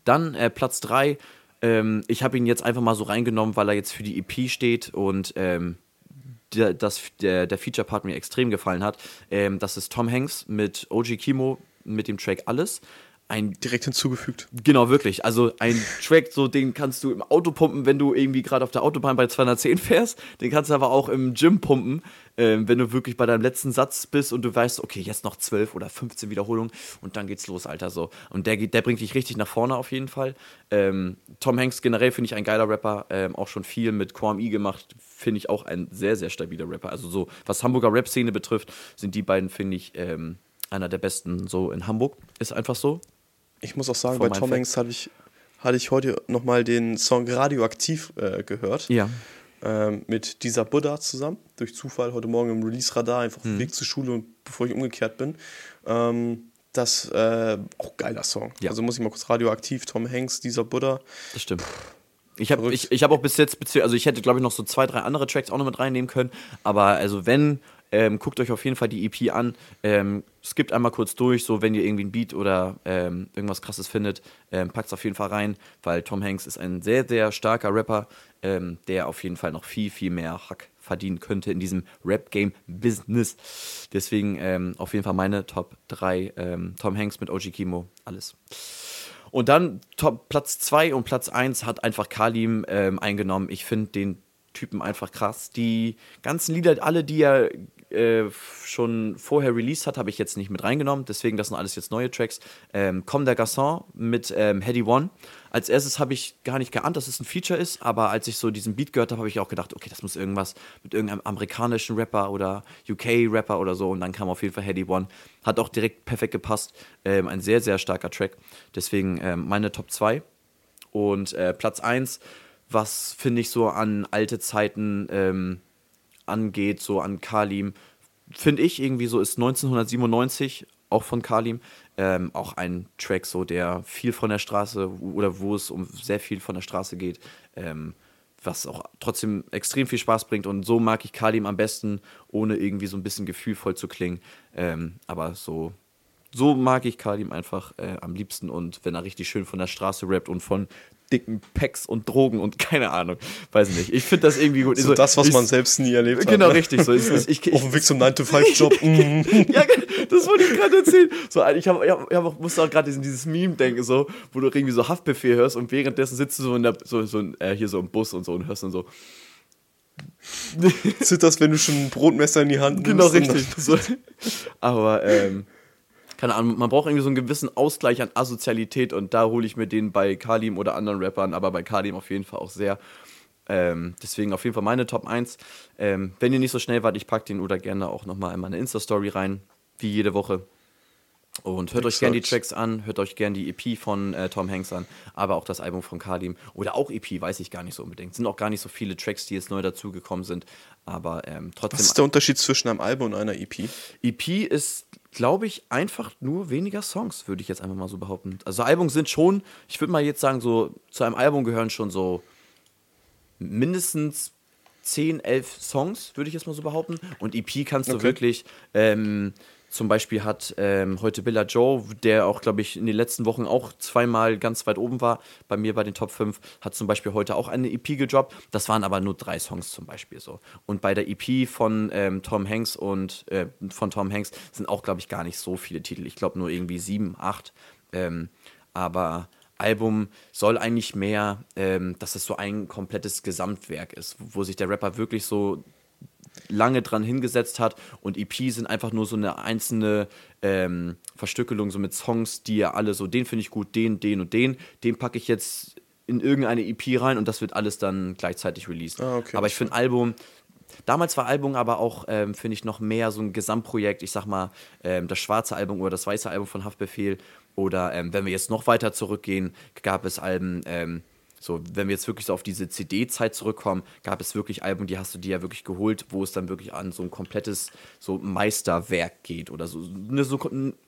Dann äh, Platz 3. Ähm, ich habe ihn jetzt einfach mal so reingenommen, weil er jetzt für die EP steht und ähm, der, das, der, der Feature-Part mir extrem gefallen hat. Ähm, das ist Tom Hanks mit OG Kimo mit dem Track Alles ein direkt hinzugefügt. Genau, wirklich. Also ein Track, so den kannst du im Auto pumpen, wenn du irgendwie gerade auf der Autobahn bei 210 fährst. Den kannst du aber auch im Gym pumpen, äh, wenn du wirklich bei deinem letzten Satz bist und du weißt, okay, jetzt noch 12 oder 15 Wiederholungen und dann geht's los, Alter. So. Und der, der bringt dich richtig nach vorne auf jeden Fall. Ähm, Tom Hanks generell finde ich ein geiler Rapper, ähm, auch schon viel mit QMI gemacht, finde ich auch ein sehr, sehr stabiler Rapper. Also so, was Hamburger Rap-Szene betrifft, sind die beiden, finde ich, ähm, einer der besten so in Hamburg. Ist einfach so. Ich muss auch sagen, bei Tom Hanks hatte ich, hatte ich heute nochmal den Song Radioaktiv äh, gehört. Ja. Ähm, mit dieser Buddha zusammen. Durch Zufall heute Morgen im Release-Radar, einfach auf dem mhm. Weg zur Schule und bevor ich umgekehrt bin. Ähm, das äh, auch geiler Song. Ja. Also muss ich mal kurz Radioaktiv, Tom Hanks, dieser Buddha. Das stimmt. Ich habe ich, ich hab auch bis jetzt, also ich hätte glaube ich noch so zwei, drei andere Tracks auch noch mit reinnehmen können, aber also wenn ähm, guckt euch auf jeden Fall die EP an. Ähm, skippt einmal kurz durch, so wenn ihr irgendwie ein Beat oder ähm, irgendwas krasses findet, ähm, packt es auf jeden Fall rein, weil Tom Hanks ist ein sehr, sehr starker Rapper, ähm, der auf jeden Fall noch viel, viel mehr Hack verdienen könnte in diesem Rap-Game-Business. Deswegen ähm, auf jeden Fall meine Top 3. Ähm, Tom Hanks mit OG Kimo, alles. Und dann Top, Platz 2 und Platz 1 hat einfach Kalim eingenommen. Ich finde den Typen einfach krass. Die ganzen Lieder, alle, die er äh, schon vorher released hat, habe ich jetzt nicht mit reingenommen. Deswegen, das sind alles jetzt neue Tracks. Ähm, Comme der Garçon mit ähm, Heady One. Als erstes habe ich gar nicht geahnt, dass es ein Feature ist, aber als ich so diesen Beat gehört habe, habe ich auch gedacht, okay, das muss irgendwas mit irgendeinem amerikanischen Rapper oder UK-Rapper oder so. Und dann kam auf jeden Fall Heady One. Hat auch direkt perfekt gepasst. Ähm, ein sehr, sehr starker Track. Deswegen ähm, meine Top 2. Und äh, Platz 1, was finde ich so an alte Zeiten ähm, angeht, so an Kalim, finde ich irgendwie so, ist 1997 auch von Kalim ähm, auch ein Track, so der viel von der Straße oder wo es um sehr viel von der Straße geht, ähm, was auch trotzdem extrem viel Spaß bringt. Und so mag ich Kalim am besten, ohne irgendwie so ein bisschen gefühlvoll zu klingen, ähm, aber so so mag ich Kalim einfach äh, am liebsten und wenn er richtig schön von der Straße rappt und von dicken Packs und Drogen und keine Ahnung. Weiß nicht. Ich finde das irgendwie gut. So, so das, was ich, man selbst nie erlebt genau, hat. Genau, ne? richtig. So ist, ich, Auf dem Weg zum 9-to-5-Job. Mhm. ja, das wollte ich gerade erzählen. So, ich, hab, ich, hab, ich hab, musste auch gerade in dieses Meme denken, so, wo du irgendwie so Haftbefehl hörst und währenddessen sitzt du so, in der, so, so äh, hier so im Bus und so und hörst dann so. Zitterst, wenn du schon ein Brotmesser in die Hand nimmst. Genau, richtig. So. Aber, ähm, keine Ahnung, man braucht irgendwie so einen gewissen Ausgleich an Asozialität und da hole ich mir den bei Kalim oder anderen Rappern, aber bei Kalim auf jeden Fall auch sehr. Ähm, deswegen auf jeden Fall meine Top 1. Ähm, wenn ihr nicht so schnell wart, ich packe den oder gerne auch nochmal in meine Insta-Story rein, wie jede Woche. Und hört Exakt. euch gerne die Tracks an, hört euch gerne die EP von äh, Tom Hanks an, aber auch das Album von Kalim. Oder auch EP, weiß ich gar nicht so unbedingt. Sind auch gar nicht so viele Tracks, die jetzt neu dazugekommen sind. Aber ähm, trotzdem. Was ist der Unterschied zwischen einem Album und einer EP? EP ist, glaube ich, einfach nur weniger Songs, würde ich jetzt einfach mal so behaupten. Also Album sind schon, ich würde mal jetzt sagen, so zu einem Album gehören schon so mindestens 10, 11 Songs, würde ich jetzt mal so behaupten. Und EP kannst du okay. wirklich. Ähm, zum Beispiel hat ähm, heute Billa Joe, der auch, glaube ich, in den letzten Wochen auch zweimal ganz weit oben war, bei mir bei den Top 5, hat zum Beispiel heute auch eine EP gedroppt. Das waren aber nur drei Songs zum Beispiel so. Und bei der EP von ähm, Tom Hanks und äh, von Tom Hanks sind auch, glaube ich, gar nicht so viele Titel. Ich glaube nur irgendwie sieben, acht. Ähm, aber Album soll eigentlich mehr, ähm, dass es so ein komplettes Gesamtwerk ist, wo sich der Rapper wirklich so lange dran hingesetzt hat und EP sind einfach nur so eine einzelne ähm, Verstückelung, so mit Songs, die ja alle so, den finde ich gut, den, den und den, den packe ich jetzt in irgendeine EP rein und das wird alles dann gleichzeitig released. Ah, okay. Aber ich finde Album, Damals war Album aber auch, ähm, finde ich, noch mehr so ein Gesamtprojekt. Ich sag mal, ähm, das schwarze Album oder das weiße Album von Haftbefehl. Oder ähm, wenn wir jetzt noch weiter zurückgehen, gab es Alben, ähm, so, wenn wir jetzt wirklich so auf diese CD-Zeit zurückkommen, gab es wirklich Alben, die hast du dir ja wirklich geholt, wo es dann wirklich an so ein komplettes so Meisterwerk geht oder so, ne, so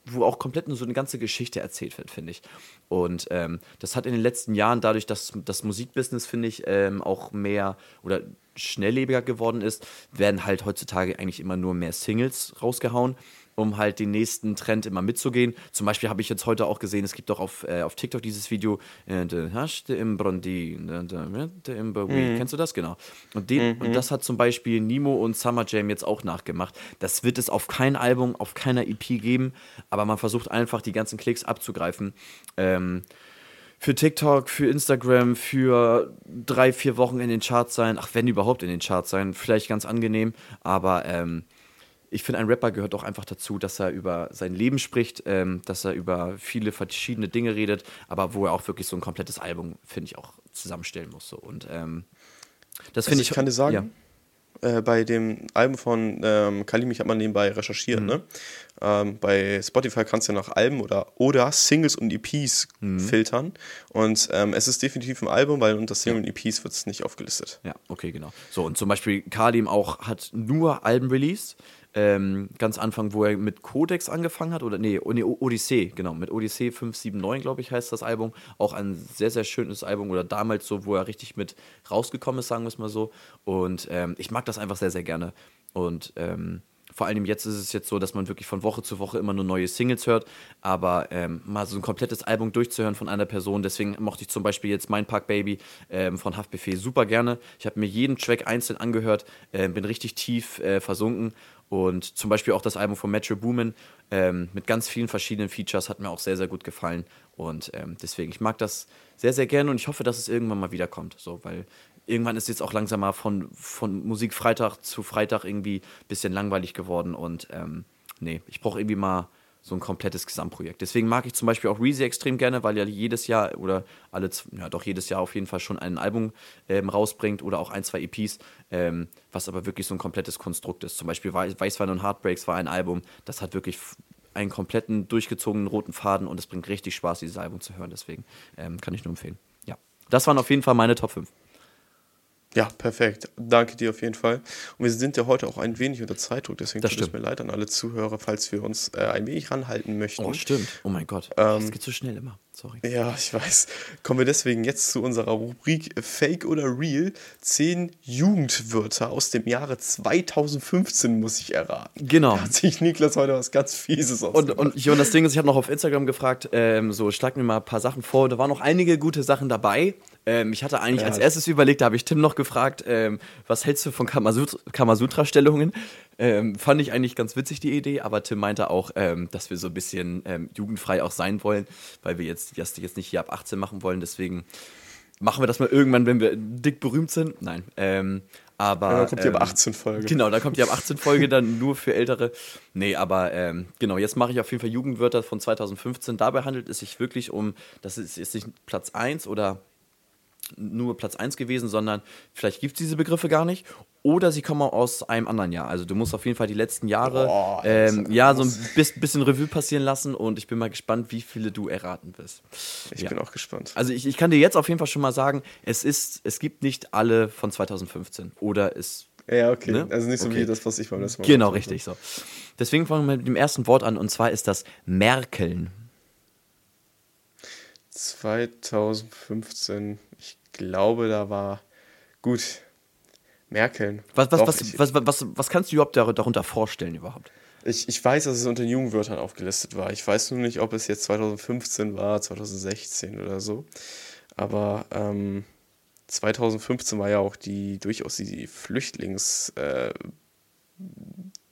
wo auch komplett nur so eine ganze Geschichte erzählt wird, finde ich. Und ähm, das hat in den letzten Jahren dadurch, dass das Musikbusiness, finde ich, ähm, auch mehr oder schnelllebiger geworden ist, werden halt heutzutage eigentlich immer nur mehr Singles rausgehauen um halt den nächsten Trend immer mitzugehen. Zum Beispiel habe ich jetzt heute auch gesehen, es gibt doch auf, äh, auf TikTok dieses Video, äh, im Brondi, im mhm. Kennst du das? Genau. Und, den, mhm. und das hat zum Beispiel Nemo und Summer Jam jetzt auch nachgemacht. Das wird es auf kein Album, auf keiner EP geben, aber man versucht einfach die ganzen Klicks abzugreifen. Ähm, für TikTok, für Instagram, für drei, vier Wochen in den Charts sein. Ach, wenn überhaupt in den Charts sein. Vielleicht ganz angenehm, aber ähm, ich finde, ein Rapper gehört auch einfach dazu, dass er über sein Leben spricht, ähm, dass er über viele verschiedene Dinge redet, aber wo er auch wirklich so ein komplettes Album, finde ich, auch zusammenstellen muss. So. Und ähm, das finde also ich. Ich kann dir sagen, ja. äh, bei dem Album von ähm, Kalim, ich habe mal nebenbei recherchiert, mhm. ne? Ähm, bei Spotify kannst du ja nach Alben oder, oder Singles und EPs mhm. filtern. Und ähm, es ist definitiv ein Album, weil unter Singles ja. und EPs wird es nicht aufgelistet. Ja, okay, genau. So, und zum Beispiel Kalim auch hat nur Alben released ähm, ganz Anfang, wo er mit Codex angefangen hat, oder nee, nee Odyssee, genau, mit Odyssee 579, glaube ich, heißt das Album. Auch ein sehr, sehr schönes Album, oder damals so, wo er richtig mit rausgekommen ist, sagen wir es mal so. Und ähm, ich mag das einfach sehr, sehr gerne. Und ähm, Vor allem jetzt ist es jetzt so, dass man wirklich von Woche zu Woche immer nur neue Singles hört. Aber ähm, mal so ein komplettes Album durchzuhören von einer Person, deswegen mochte ich zum Beispiel jetzt Mein Park Baby ähm, von Haftbefehl super gerne. Ich habe mir jeden Track einzeln angehört, äh, bin richtig tief äh, versunken. Und zum Beispiel auch das Album von Metro Boomin ähm, mit ganz vielen verschiedenen Features hat mir auch sehr, sehr gut gefallen. Und ähm, deswegen, ich mag das sehr, sehr gerne und ich hoffe, dass es irgendwann mal wiederkommt. So, weil irgendwann ist jetzt auch langsam mal von, von Musik Freitag zu Freitag irgendwie ein bisschen langweilig geworden. Und ähm, nee, ich brauche irgendwie mal so ein komplettes Gesamtprojekt. Deswegen mag ich zum Beispiel auch Reezy extrem gerne, weil er jedes Jahr oder alle, ja doch jedes Jahr auf jeden Fall schon ein Album ähm, rausbringt oder auch ein, zwei EPs, ähm, was aber wirklich so ein komplettes Konstrukt ist. Zum Beispiel Weißwein und Heartbreaks war ein Album, das hat wirklich einen kompletten durchgezogenen roten Faden und es bringt richtig Spaß, dieses Album zu hören. Deswegen ähm, kann ich nur empfehlen. Ja, das waren auf jeden Fall meine Top 5. Ja, perfekt. Danke dir auf jeden Fall. Und wir sind ja heute auch ein wenig unter Zeitdruck, deswegen das tut es mir leid an alle Zuhörer, falls wir uns äh, ein wenig ranhalten möchten. Oh, stimmt. Oh mein Gott. Ähm, das geht so schnell immer. Sorry. Ja, ich weiß. Kommen wir deswegen jetzt zu unserer Rubrik Fake oder Real. Zehn Jugendwörter aus dem Jahre 2015 muss ich erraten. Genau. Da hat sich Niklas heute was ganz Fieses aus. Und, und, und das Ding ist, ich habe noch auf Instagram gefragt, ähm, so schlag mir mal ein paar Sachen vor. Da waren noch einige gute Sachen dabei. Ähm, ich hatte eigentlich ja. als erstes überlegt, da habe ich Tim noch gefragt, ähm, was hältst du von Kamasutra-Stellungen? Ähm, fand ich eigentlich ganz witzig, die Idee, aber Tim meinte auch, ähm, dass wir so ein bisschen ähm, jugendfrei auch sein wollen, weil wir jetzt, jetzt, jetzt nicht hier ab 18 machen wollen. Deswegen machen wir das mal irgendwann, wenn wir dick berühmt sind. Nein. Ähm, aber, ja, dann kommt die ab 18 Folge. Genau, dann kommt die ab 18 Folge dann nur für Ältere. Nee, aber ähm, genau, jetzt mache ich auf jeden Fall Jugendwörter von 2015. Dabei handelt es sich wirklich um, das ist jetzt nicht Platz 1 oder nur Platz 1 gewesen, sondern vielleicht gibt es diese Begriffe gar nicht. Oder sie kommen aus einem anderen Jahr. Also du musst auf jeden Fall die letzten Jahre oh, ähm, ja, so ein bisschen Revue passieren lassen und ich bin mal gespannt, wie viele du erraten wirst. Ich ja. bin auch gespannt. Also ich, ich kann dir jetzt auf jeden Fall schon mal sagen, es ist, es gibt nicht alle von 2015. Oder es. Ja, okay. Ne? Also nicht so okay. wie das, was ich beim letzten Mal Genau, richtig so. Deswegen fangen wir mit dem ersten Wort an und zwar ist das Merkeln. 2015, ich glaube, da war gut. Merkeln. Was, was, Doch, was, ich, was, was, was, kannst du überhaupt darunter vorstellen überhaupt? Ich, ich weiß, dass es unter den Jugendwörtern aufgelistet war. Ich weiß nur nicht, ob es jetzt 2015 war, 2016 oder so. Aber ähm, 2015 war ja auch die durchaus die Flüchtlings, äh,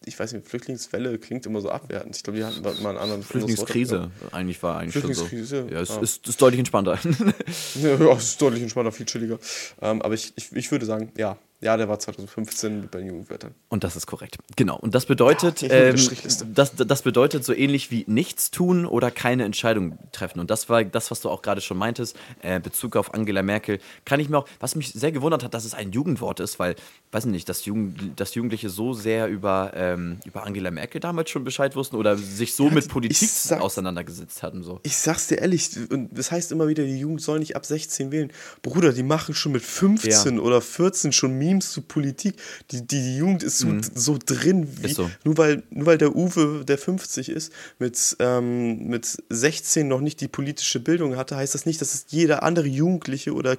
ich weiß nicht, Flüchtlingswelle klingt immer so abwertend. Ich glaube, die hatten mal einen anderen Flüchtlingskrise eigentlich war eigentlich Flüchtlingskrise, schon so. Ja, es ah. ist, ist, deutlich entspannter. ja, es ist deutlich entspannter, viel chilliger. Ähm, aber ich, ich, ich würde sagen, ja, ja, der war 2015 bei den Jugendwörtern. Und das ist korrekt. Genau. Und das bedeutet, ja, ähm, das, das bedeutet so ähnlich wie nichts tun oder keine Entscheidung treffen. Und das war das, was du auch gerade schon meintest, äh, Bezug auf Angela Merkel. Kann ich mir auch, was mich sehr gewundert hat, dass es ein Jugendwort ist, weil, weiß nicht, dass, Jugend, dass Jugendliche so sehr über, ähm, über Angela Merkel damals schon Bescheid wussten oder sich so ja, mit Politik sag, auseinandergesetzt hatten. So. Ich sag's dir ehrlich, und das heißt immer wieder, die Jugend soll nicht ab 16 wählen. Bruder, die machen schon mit 15 ja. oder 14 schon Memes Memes zu Politik. Die, die, die Jugend ist so, mhm. so drin, wie, so. Nur, weil, nur weil der Uwe, der 50 ist, mit, ähm, mit 16 noch nicht die politische Bildung hatte, heißt das nicht, dass es jeder andere Jugendliche oder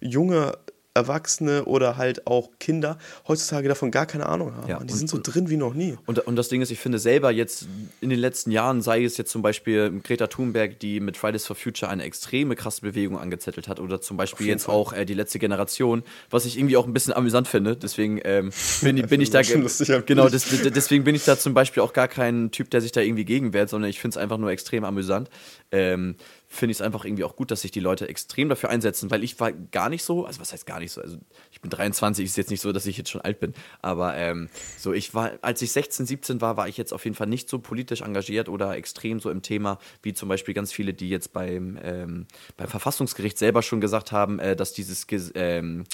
junge Erwachsene oder halt auch Kinder heutzutage davon gar keine Ahnung haben. Ja, die und, sind so drin wie noch nie. Und, und das Ding ist, ich finde selber jetzt in den letzten Jahren, sei es jetzt zum Beispiel Greta Thunberg, die mit Fridays for Future eine extreme krasse Bewegung angezettelt hat, oder zum Beispiel jetzt Fall. auch äh, die letzte Generation, was ich irgendwie auch ein bisschen amüsant finde. Deswegen ähm, bin, bin ich da genau des, deswegen bin ich da zum Beispiel auch gar kein Typ, der sich da irgendwie gegenwehrt, sondern ich finde es einfach nur extrem amüsant. Ähm, finde ich es einfach irgendwie auch gut, dass sich die Leute extrem dafür einsetzen, weil ich war gar nicht so, also was heißt gar nicht so, also ich bin 23, ist jetzt nicht so, dass ich jetzt schon alt bin, aber ähm, so ich war, als ich 16, 17 war, war ich jetzt auf jeden Fall nicht so politisch engagiert oder extrem so im Thema, wie zum Beispiel ganz viele, die jetzt beim, ähm, beim Verfassungsgericht selber schon gesagt haben, äh, dass dieses ähm,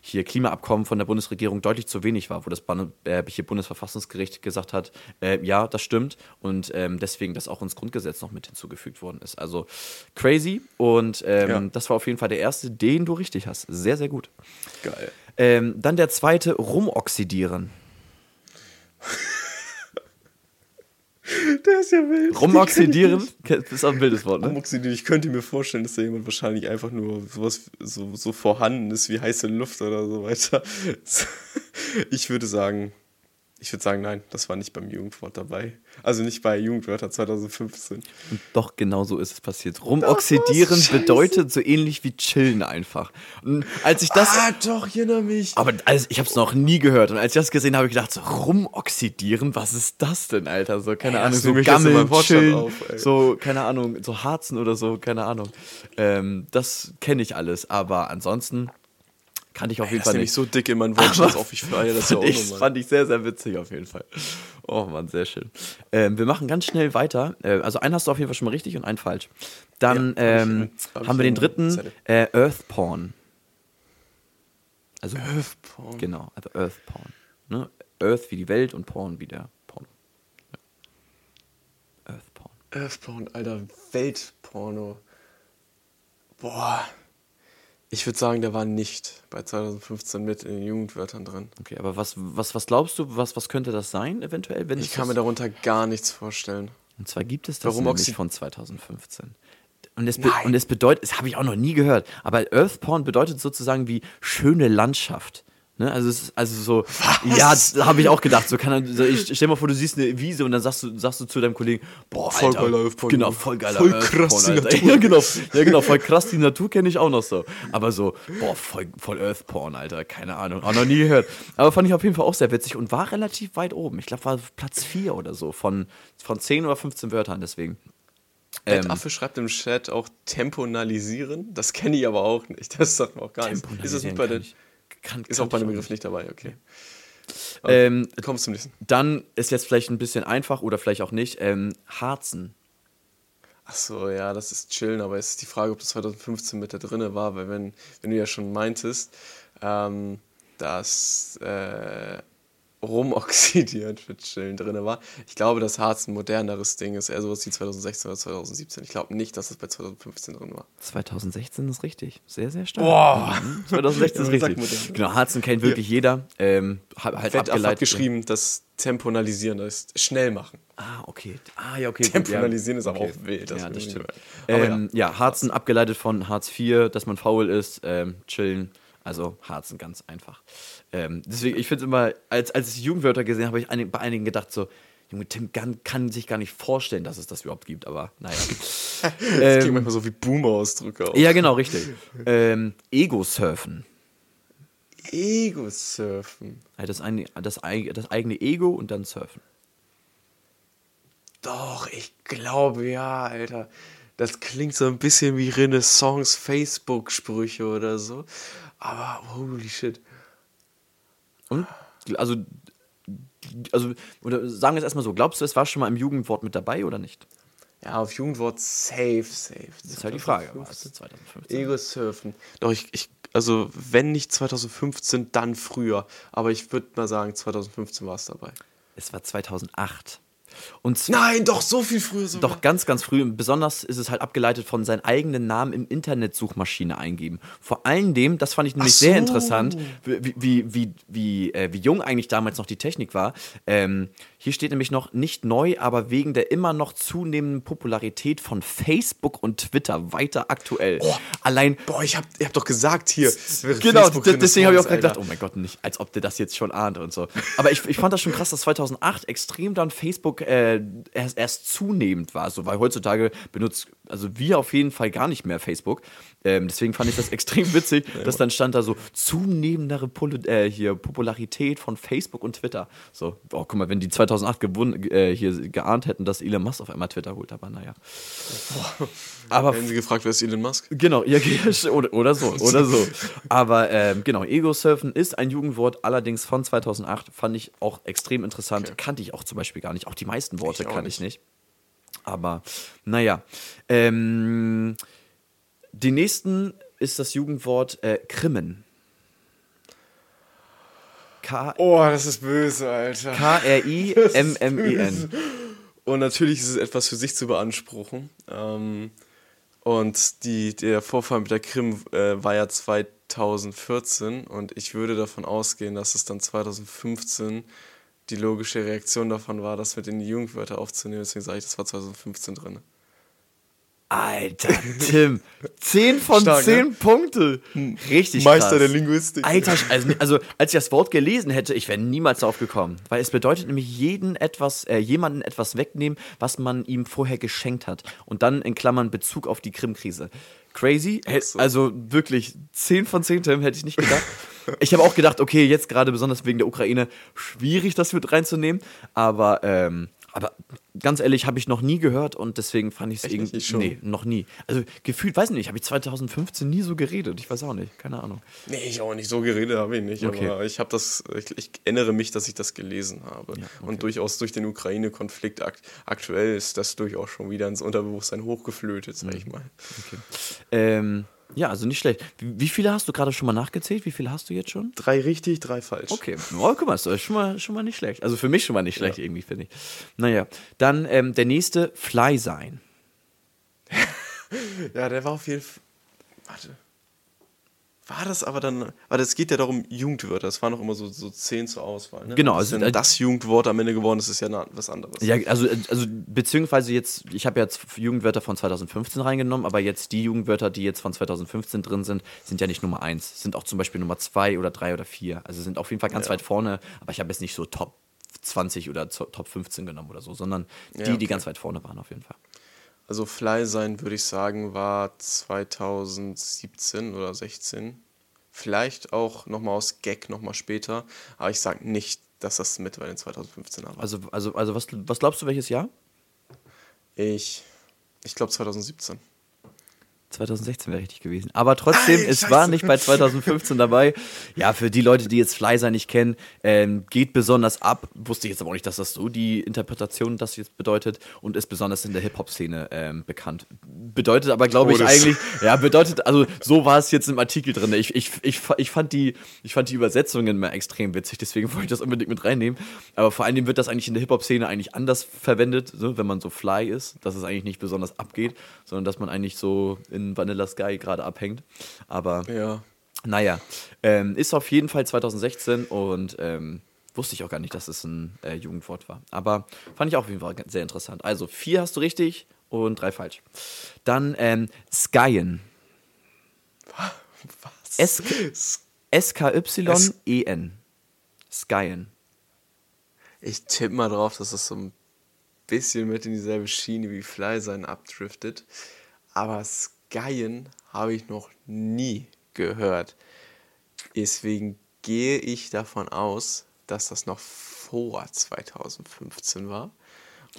hier Klimaabkommen von der Bundesregierung deutlich zu wenig war, wo das äh, Bundesverfassungsgericht gesagt hat, äh, ja, das stimmt und ähm, deswegen das auch ins Grundgesetz noch mit hinzugefügt worden ist. Also crazy und ähm, ja. das war auf jeden Fall der erste, den du richtig hast. Sehr, sehr gut. Geil. Ähm, dann der zweite, rumoxidieren. Der ist ja wild. Rumoxidieren? Das ist auch ein wildes Wort, ne? Rumoxidieren. Ich könnte mir vorstellen, dass da jemand wahrscheinlich einfach nur sowas so, so vorhanden ist wie heiße Luft oder so weiter. Ich würde sagen, Ich würde sagen, nein, das war nicht beim Jugendwort dabei. Also nicht bei Jugendwörter 2015. Und doch genau so ist es passiert. Rumoxidieren bedeutet so ähnlich wie chillen einfach. Und als ich das. Ah, doch, erinnere mich. Aber also, ich habe es noch nie gehört. Und als ich das gesehen habe, habe ich gedacht, so rumoxidieren, was ist das denn, Alter? So, keine Ey, Ahnung, so gammeln, chillen, auf, so, keine Ahnung, so harzen oder so, keine Ahnung. Ähm, das kenne ich alles, aber ansonsten kannte ich auf jeden Das Fall nicht. ich so dick in meinen Wunsch auf. Ich feiere das ja auch fand, ich, nochmal. fand ich sehr, sehr witzig auf jeden Fall. Oh Mann, sehr schön. Ähm, wir machen ganz schnell weiter. Äh, also einen hast du auf jeden Fall schon mal richtig und einen falsch. Dann Ja, hab ich ähm, hab ich haben wir den dritten, äh, Earth Porn. Also, Earthporn. genau, also Earth Porn. Ne? Earth wie die Welt und Porn wie der Porno. Ja. Earth Porn. Earthporn, Alter, Weltporno. Boah. Ich würde sagen, der war nicht bei 2015 mit in den Jugendwörtern drin. Okay, aber was, was, was glaubst du, was, was könnte das sein, eventuell? Wenn Ich kann mir darunter gar nichts vorstellen. Und zwar gibt es das Warum nämlich Oxy- von 2015. Und es, und es bedeutet, das habe ich auch noch nie gehört, aber Earth Porn bedeutet sozusagen wie schöne Landschaft. Ne? Also, es ist, also so, ja, da habe ich auch gedacht. So kann so, ich stell mal vor, du siehst eine Wiese und dann sagst du, sagst du zu deinem Kollegen, boah, Voll Alter, geiler Earth Porn. Genau, voll geiler Voll krass die. Natur. Ja, genau, ja, genau, voll krass die Natur kenne ich auch noch so. Aber so, boah, voll, voll Earth Porn, Alter, keine Ahnung, auch noch nie gehört. Aber fand ich auf jeden Fall auch sehr witzig und war relativ weit oben. Ich glaube, war Platz 4 oder so von, von 10 oder 15 Wörtern, deswegen. Ähm, Affe schreibt im Chat auch temponalisieren. Das kenne ich aber auch nicht. Das sagt mir auch gar nichts. Ist das nicht bei den, ich- kann- ist auch bei dem Begriff nicht. dabei, okay. Ähm, Kommst zum nächsten. dann ist jetzt vielleicht ein bisschen einfach oder vielleicht auch nicht. Ähm, Harzen. Achso, ja, das ist chillen, aber es ist die Frage, ob das 2015 mit da drinne war, weil wenn, wenn du ja schon meintest, ähm, dass äh, rumoxidiert für chillen drinne war, ich glaube, dass Harz ein moderneres Ding ist, eher sowas wie 2016 oder 2017. Ich glaube nicht, dass es bei 2015 drin war. 2016 ist richtig. Sehr, sehr stark. Boah. Mhm, 2016 ist Ja, richtig. Genau, Harzen kennt wirklich jeder. Ähm, ha- halt Fett hat abgeleitet. geschrieben, dass temponalisieren ist schnell machen. Ah, okay. Ah, ja, okay. Temporalisieren ja. ist aber okay. auch wild, das ja, das stimmt. Ähm, ja. Harzen abgeleitet von Hartz IV, dass man faul ist, ähm, chillen. Also Harzen ganz einfach. Ähm, deswegen, ich finde es immer, als, als ich Jugendwörter gesehen habe, habe ich bei einigen gedacht, so, Junge, Tim kann, kann sich gar nicht vorstellen, dass es das überhaupt gibt, aber naja. Das klingt ähm, manchmal so wie Boomer-Ausdrücke auch. ja, genau, richtig. ähm, Ego-Surfen. Ego-Surfen. Ja, Das, das, das eigene Ego und dann surfen. Doch, ich glaube ja, Alter. Das klingt so ein bisschen wie Renaissance Facebook-Sprüche oder so. Aber holy shit. Und? Also, also, oder sagen wir es erstmal so, glaubst du, es war schon mal im Jugendwort mit dabei oder nicht? Ja, auf Jugendwort safe, safe. Das ist halt die Frage. es ist 2015. Ego-Surfen. Doch, ich, ich, also wenn nicht 2015, dann früher. Aber ich würde mal sagen, 2015 war es dabei. Es war 2008. Und Nein, doch, so viel früher sogar. doch ganz, ganz früh. Besonders ist es halt abgeleitet von seinen eigenen Namen im Internetsuchmaschine eingeben. Vor allem dem, das fand ich nämlich Ach sehr so. interessant, wie, wie, wie, wie, äh, wie jung eigentlich damals noch die Technik war. Ähm, hier steht nämlich noch nicht neu, aber wegen der immer noch zunehmenden Popularität von Facebook und Twitter weiter aktuell. Allein Boah, ich hab, ihr habt doch gesagt hier. Genau, deswegen habe ich auch Renaissance, gedacht, Alter. oh mein Gott, nicht, als ob der das jetzt schon ahnt und so. Aber ich, ich fand das schon krass, dass 2008 extrem dann Facebook äh, erst, erst zunehmend war, so, weil heutzutage benutzt, also wir auf jeden Fall gar nicht mehr Facebook. Ähm, deswegen fand ich das extrem witzig, dass dann stand da so zunehmendere Pol äh, hier Popularität von Facebook und Twitter. So, oh, guck mal, wenn die 2008 gewun äh, hier geahnt hätten, dass Elon Musk auf einmal Twitter holt, aber naja. Aber Hätten sie gefragt, wer ist Elon Musk? Genau, ja, oder, oder so, oder so. Aber ähm, genau, Ego-Surfen ist ein Jugendwort, allerdings von 2008, fand ich auch extrem interessant. Kannte ich auch zum Beispiel gar nicht. Auch die meisten Worte Ich kannte ich nicht. Aber naja. Ähm, die nächsten ist das Jugendwort äh, Krimmen. K- Oh, das ist böse, Alter. K-R-I-M-M-E-N. Und natürlich ist es etwas für sich zu beanspruchen. Ähm, und die, der Vorfall mit der Krim äh, war ja 2014 und ich würde davon ausgehen, dass es dann 2015 die logische Reaktion davon war, das mit in die Jugendwörter aufzunehmen. Deswegen sage ich, das war 2015 drin. Alter, Tim. 10 von Stark, 10 ne? Punkte. Richtig Meister krass. der Linguistik. Alter, also, also, als ich das Wort gelesen hätte, ich wäre niemals darauf gekommen. Weil es bedeutet nämlich jeden etwas, äh, jemanden etwas wegnehmen, was man ihm vorher geschenkt hat. Und dann in Klammern Bezug auf die Krim-Krise. Crazy. So. Also wirklich 10 von 10, Tim, hätte ich nicht gedacht. ich habe auch gedacht, okay, jetzt gerade besonders wegen der Ukraine, schwierig das mit reinzunehmen. Aber ähm, aber ganz ehrlich, habe ich noch nie gehört und deswegen fand ich es irgendwie. Nee, noch nie. Also gefühlt, weiß nicht, habe ich 2015 nie so geredet. Ich weiß auch nicht, keine Ahnung. Nee, ich auch nicht so geredet habe ich nicht. Okay. Aber ich habe das, ich, ich, erinnere mich, dass ich das gelesen habe. Ja, okay. Und durchaus durch den Ukraine-Konflikt akt, aktuell ist das durchaus schon wieder ins Unterbewusstsein hochgeflötet, sag mhm. ich mal. Okay. Ähm, ja, also nicht schlecht. Wie, viele hast du gerade schon mal nachgezählt? Wie viele hast du jetzt schon? Drei richtig, drei falsch. Okay, oh, guck mal, das ist schon mal, schon mal nicht schlecht. Also für mich schon mal nicht schlecht, ja. irgendwie, finde ich. Naja, dann ähm, der nächste, Fly sein. ja, der war auf jeden Fall. Warte war das aber dann, weil es geht ja darum, Jugendwörter, das waren noch immer so, so zehn zur Auswahl. Ne? Genau. Also, wenn das Jugendwort am Ende geworden ist, ist ja was anderes. Ja, also, also beziehungsweise jetzt, ich habe jetzt Jugendwörter von 2015 reingenommen, aber jetzt die Jugendwörter, die jetzt von 2015 drin sind, sind ja nicht Nummer eins, sind auch zum Beispiel Nummer zwei oder drei oder vier. Also sind auf jeden Fall ganz ja. weit vorne, aber ich habe jetzt nicht so Top 20 oder Top 15 genommen oder so, sondern die, ja, okay. die ganz weit vorne waren auf jeden Fall. Also Fly sein, würde ich sagen, war 2017 oder 16. Vielleicht auch nochmal aus Gag nochmal später. Aber ich sage nicht, dass das mit bei den 2015er war. Also, also, also was, was glaubst du, welches Jahr? Ich, ich glaube 2017. 2016 wäre richtig gewesen. Aber trotzdem, Ay, es war nicht bei 2015 dabei. Ja, für die Leute, die jetzt Flyser nicht kennen, ähm, geht besonders ab. Wusste ich jetzt aber auch nicht, dass das so die Interpretation das jetzt bedeutet und ist besonders in der Hip-Hop-Szene ähm, bekannt. Bedeutet aber, glaube ich, eigentlich, ja, bedeutet, also so war es jetzt im Artikel drin. Ich, ich, ich, ich, fand die, ich fand die Übersetzungen immer extrem witzig, deswegen wollte ich das unbedingt mit reinnehmen. Aber vor allem wird das eigentlich in der Hip-Hop-Szene eigentlich anders verwendet, so, wenn man so Fly ist, dass es eigentlich nicht besonders abgeht, sondern dass man eigentlich so in Vanilla Sky gerade abhängt. Aber ja. naja, ähm, ist auf jeden Fall 2016 und ähm, wusste ich auch gar nicht, dass es ein äh, Jugendwort war. Aber fand ich auch auf jeden Fall sehr interessant. Also vier hast du richtig und drei falsch. Dann ähm, Skyen. Was? S-K-Y-E-N. Skyen. Ich tippe mal drauf, dass das so ein bisschen mit in dieselbe Schiene wie Fly sein abdriftet. Aber Skyen habe ich noch nie gehört. Deswegen gehe ich davon aus, dass das noch vor 2015 war.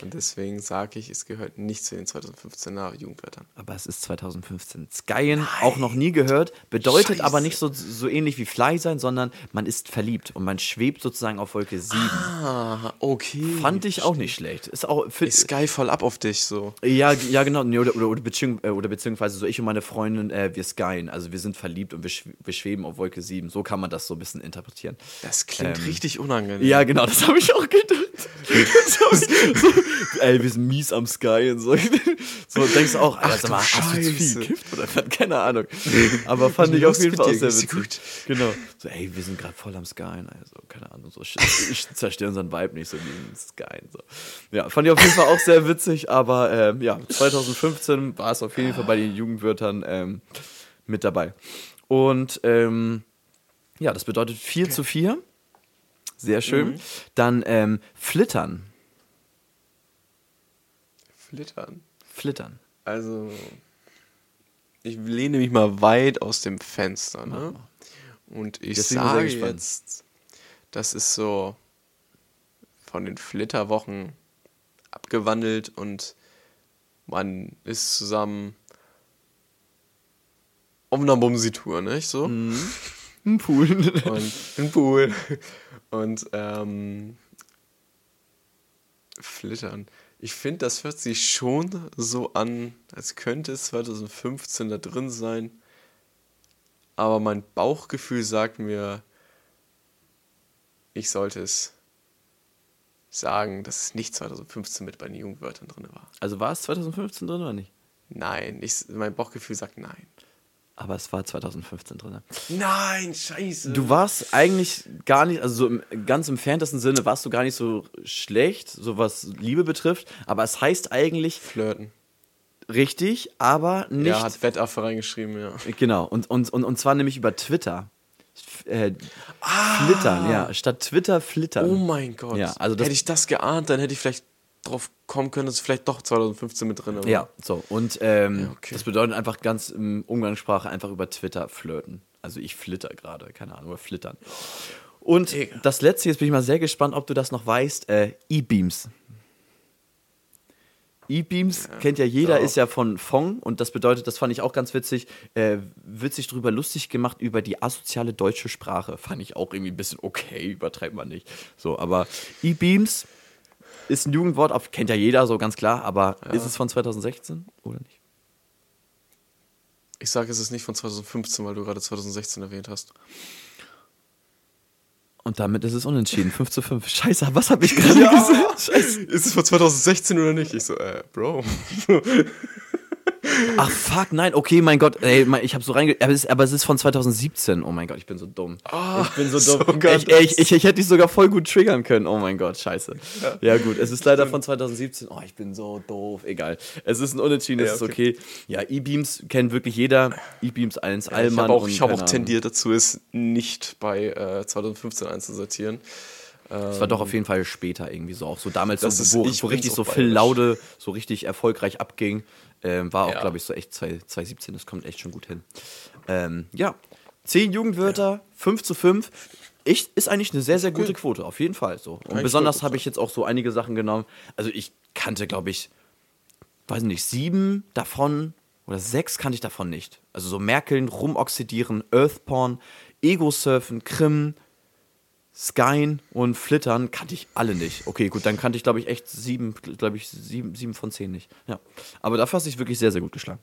Und deswegen sage ich, es gehört nicht zu den 2015er Jugendwörtern. Aber es ist 2015. Skyen, auch noch nie gehört, bedeutet Scheiße. aber nicht so, so ähnlich wie Fly sein, sondern man ist verliebt und man schwebt sozusagen auf Wolke 7. Ah, okay. Fand ich auch nicht schlecht. Ist, auch, ist Sky voll ab auf dich so. Ja, ja genau. oder, oder, oder, beziehungs äh, oder, beziehungsweise so ich und meine Freundin, äh, wir skyen. Also wir sind verliebt und wir, wir, schweben auf Wolke 7. So kann man das so ein bisschen interpretieren. Das klingt ähm, richtig unangenehm. Ja, genau, das habe ich auch gedacht. das ich, so, ey, wir sind mies am Sky und so. so denkst du auch, Alter, Ach, hast du zu viel gekifft oder keine Ahnung. Aber fand ich auf jeden Fall auch sehr witzig. Gut. Genau. So, ey, wir sind gerade voll am Sky, also keine Ahnung, so ich zerstöre unseren Vibe nicht so wie im Sky. So. Ja, fand ich auf jeden Fall auch sehr witzig, aber ähm, ja, 2015 war es auf jeden Fall bei den Jugendwörtern ähm, mit dabei. Und ähm, ja, das bedeutet 4 okay. zu 4. Sehr schön. Mhm. Dann ähm, Flittern. Flittern. Flittern. Also, ich lehne mich mal weit aus dem Fenster, ne? Und ich Deswegen sage jetzt, das ist so von den Flitterwochen abgewandelt und man ist zusammen auf einer Bumsi-Tour, nicht so? Mhm. Ein Pool. und ein Pool. Und ähm, Flittern. Ich finde, das hört sich schon so an, als könnte es 2015 da drin sein. Aber mein Bauchgefühl sagt mir, ich sollte es sagen, dass es nicht 2015 mit bei den Jugendwörtern drin war. Also war es 2015 drin oder nicht? Nein, ich, mein Bauchgefühl sagt nein aber es war 2015 drin. Nein, scheiße. Du warst eigentlich gar nicht, also so im ganz entferntesten Sinne warst du gar nicht so schlecht, so was Liebe betrifft, aber es heißt eigentlich. Flirten. Richtig, aber nicht. Ja, hat Wettaffe reingeschrieben, ja. Genau, und, und, und, und zwar nämlich über Twitter. Äh, ah. Flittern, ja. Statt Twitter flittern. Oh mein Gott. Ja, also hätte ich das geahnt, dann hätte ich vielleicht drauf kommen können, dass es vielleicht doch 2015 mit drin. Ja, so. Und ähm, ja, okay. das bedeutet einfach ganz im Umgangssprache einfach über Twitter flirten. Also ich flitter gerade, keine Ahnung, über flittern. Und Egal. das letzte, jetzt bin ich mal sehr gespannt, ob du das noch weißt, äh, E-Beams. E-Beams ja, kennt ja jeder, ist ja von Fong und das bedeutet, das fand ich auch ganz witzig, äh, wird sich darüber lustig gemacht über die asoziale deutsche Sprache. Fand ich auch irgendwie ein bisschen okay, übertreibt man nicht. So, aber E-Beams ist ein Jugendwort, auf, kennt ja jeder so ganz klar, aber ja. ist es von 2016 oder nicht? Ich sage, es ist nicht von 2015, weil du gerade 2016 erwähnt hast. Und damit ist es unentschieden. 5 zu 5. Scheiße, was habe ich gerade ja. gesagt? Scheiße. Ist es von 2016 oder nicht? Ich so, äh, Bro. Ach fuck, nein, okay, mein Gott, ey, ich habe so reinge... Aber, aber es, ist von 2017. Oh mein Gott, ich bin so dumm. Oh, ich bin so dumm. So ich, ich, ich, ich, hätte dich sogar voll gut triggern können. Oh mein Gott, scheiße. Ja, ja gut, es ist leider von 2017. Oh, ich bin so doof. Egal. Es ist ein Unentschieden, es ja, okay. ist okay. Ja, E-Beams kennt wirklich jeder. E-Beams 1, Allmann. Ich habe auch, hab auch tendiert dazu, es nicht bei äh, 2015 einzusortieren. Das war doch auf jeden Fall später irgendwie so, auch so damals, so, wo, wo richtig so Phil Laude so richtig erfolgreich abging. Ähm, war auch, ja. glaube ich, so echt 2017, das kommt echt schon gut hin. Ähm, ja, 10 Jugendwörter, ja. 5 zu 5. Ich, ist eigentlich eine sehr, sehr gute Quote, auf jeden Fall so. Und besonders habe ich jetzt auch so einige Sachen genommen. Also ich kannte, glaube ich, weiß nicht, sieben davon oder sechs kannte ich davon nicht. Also so Merkeln, Rumoxidieren, Earthporn, Ego-Surfen, Krim, Skyn und Flittern kannte ich alle nicht. Okay, gut, dann kannte ich, glaube ich, echt sieben, glaube ich, sieben, sieben von zehn nicht. Ja. Aber dafür hast du dich wirklich sehr, sehr gut geschlagen.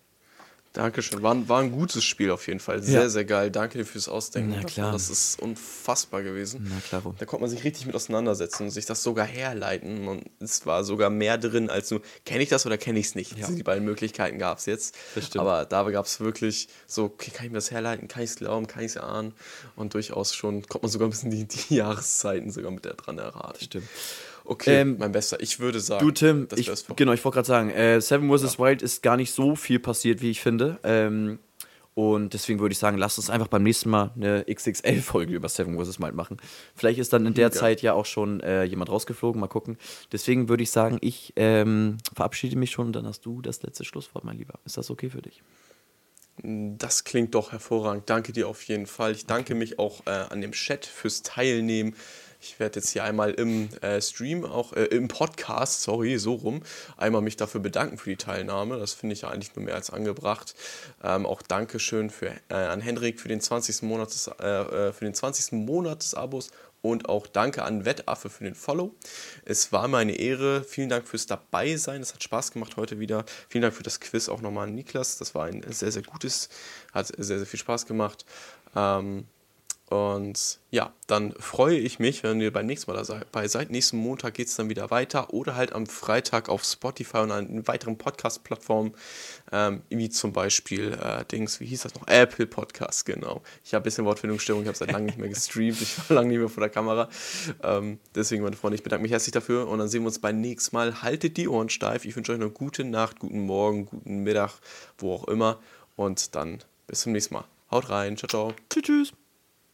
Dankeschön. War, war ein gutes Spiel auf jeden Fall. Sehr, ja. sehr geil. Danke dir fürs Ausdenken. Na klar. Das ist unfassbar gewesen. Na klar. Da konnte man sich richtig mit auseinandersetzen und sich das sogar herleiten. Und es war sogar mehr drin als nur, kenne ich das oder kenne ich es nicht? Ja. Also die beiden Möglichkeiten gab es jetzt. Aber da gab es wirklich so, okay, kann ich mir das herleiten? Kann ich es glauben? Kann ich es ahnen? Und durchaus schon, konnte man sogar ein bisschen die, die Jahreszeiten sogar mit der dran erraten. Stimmt. Okay, ähm, mein Bester. Ich würde sagen, du Tim, ich, genau, ich wollte gerade sagen, äh, Seven vs. Ja. Wild ist gar nicht so viel passiert, wie ich finde. Ähm, und deswegen würde ich sagen, lasst uns einfach beim nächsten Mal eine XXL-Folge über Seven vs. Wild machen. Vielleicht ist dann in der ja. Zeit ja auch schon äh, jemand rausgeflogen, mal gucken. Deswegen würde ich sagen, ich ähm, verabschiede mich schon und dann hast du das letzte Schlusswort, mein Lieber. Ist das okay für dich? Das klingt doch hervorragend. Danke dir auf jeden Fall. Ich danke mich auch äh, an dem Chat fürs Teilnehmen. Ich werde jetzt hier einmal im äh, Stream, auch äh, im Podcast, sorry, so rum, einmal mich dafür bedanken für die Teilnahme. Das finde ich ja eigentlich nur mehr als angebracht. Ähm, auch Dankeschön für, äh, an Hendrik für den 20. Monat des, äh, äh, für den 20. Monat des Abos und auch danke an Wettaffe für den Follow. Es war mir eine Ehre. Vielen Dank fürs Dabeisein. Es hat Spaß gemacht heute wieder. Vielen Dank für das Quiz auch nochmal an Niklas. Das war ein sehr, sehr gutes, hat sehr, sehr viel Spaß gemacht. Ähm, und ja, dann freue ich mich, wenn ihr beim nächsten Mal dabei seid. Nächsten Montag geht es dann wieder weiter oder halt am Freitag auf Spotify und an weiteren Podcast-Plattformen, ähm, wie zum Beispiel äh, Dings, wie hieß das noch? Apple Podcast, genau. Ich habe ein bisschen Wortfindungsstörung, ich habe seit langem nicht mehr gestreamt, ich war lange nicht mehr vor der Kamera. Ähm, deswegen, meine Freunde, ich bedanke mich herzlich dafür und dann sehen wir uns beim nächsten Mal. Haltet die Ohren steif. Ich wünsche euch eine gute Nacht, guten Morgen, guten Mittag, wo auch immer. Und dann bis zum nächsten Mal. Haut rein. Ciao, ciao. Tschüss, tschüss.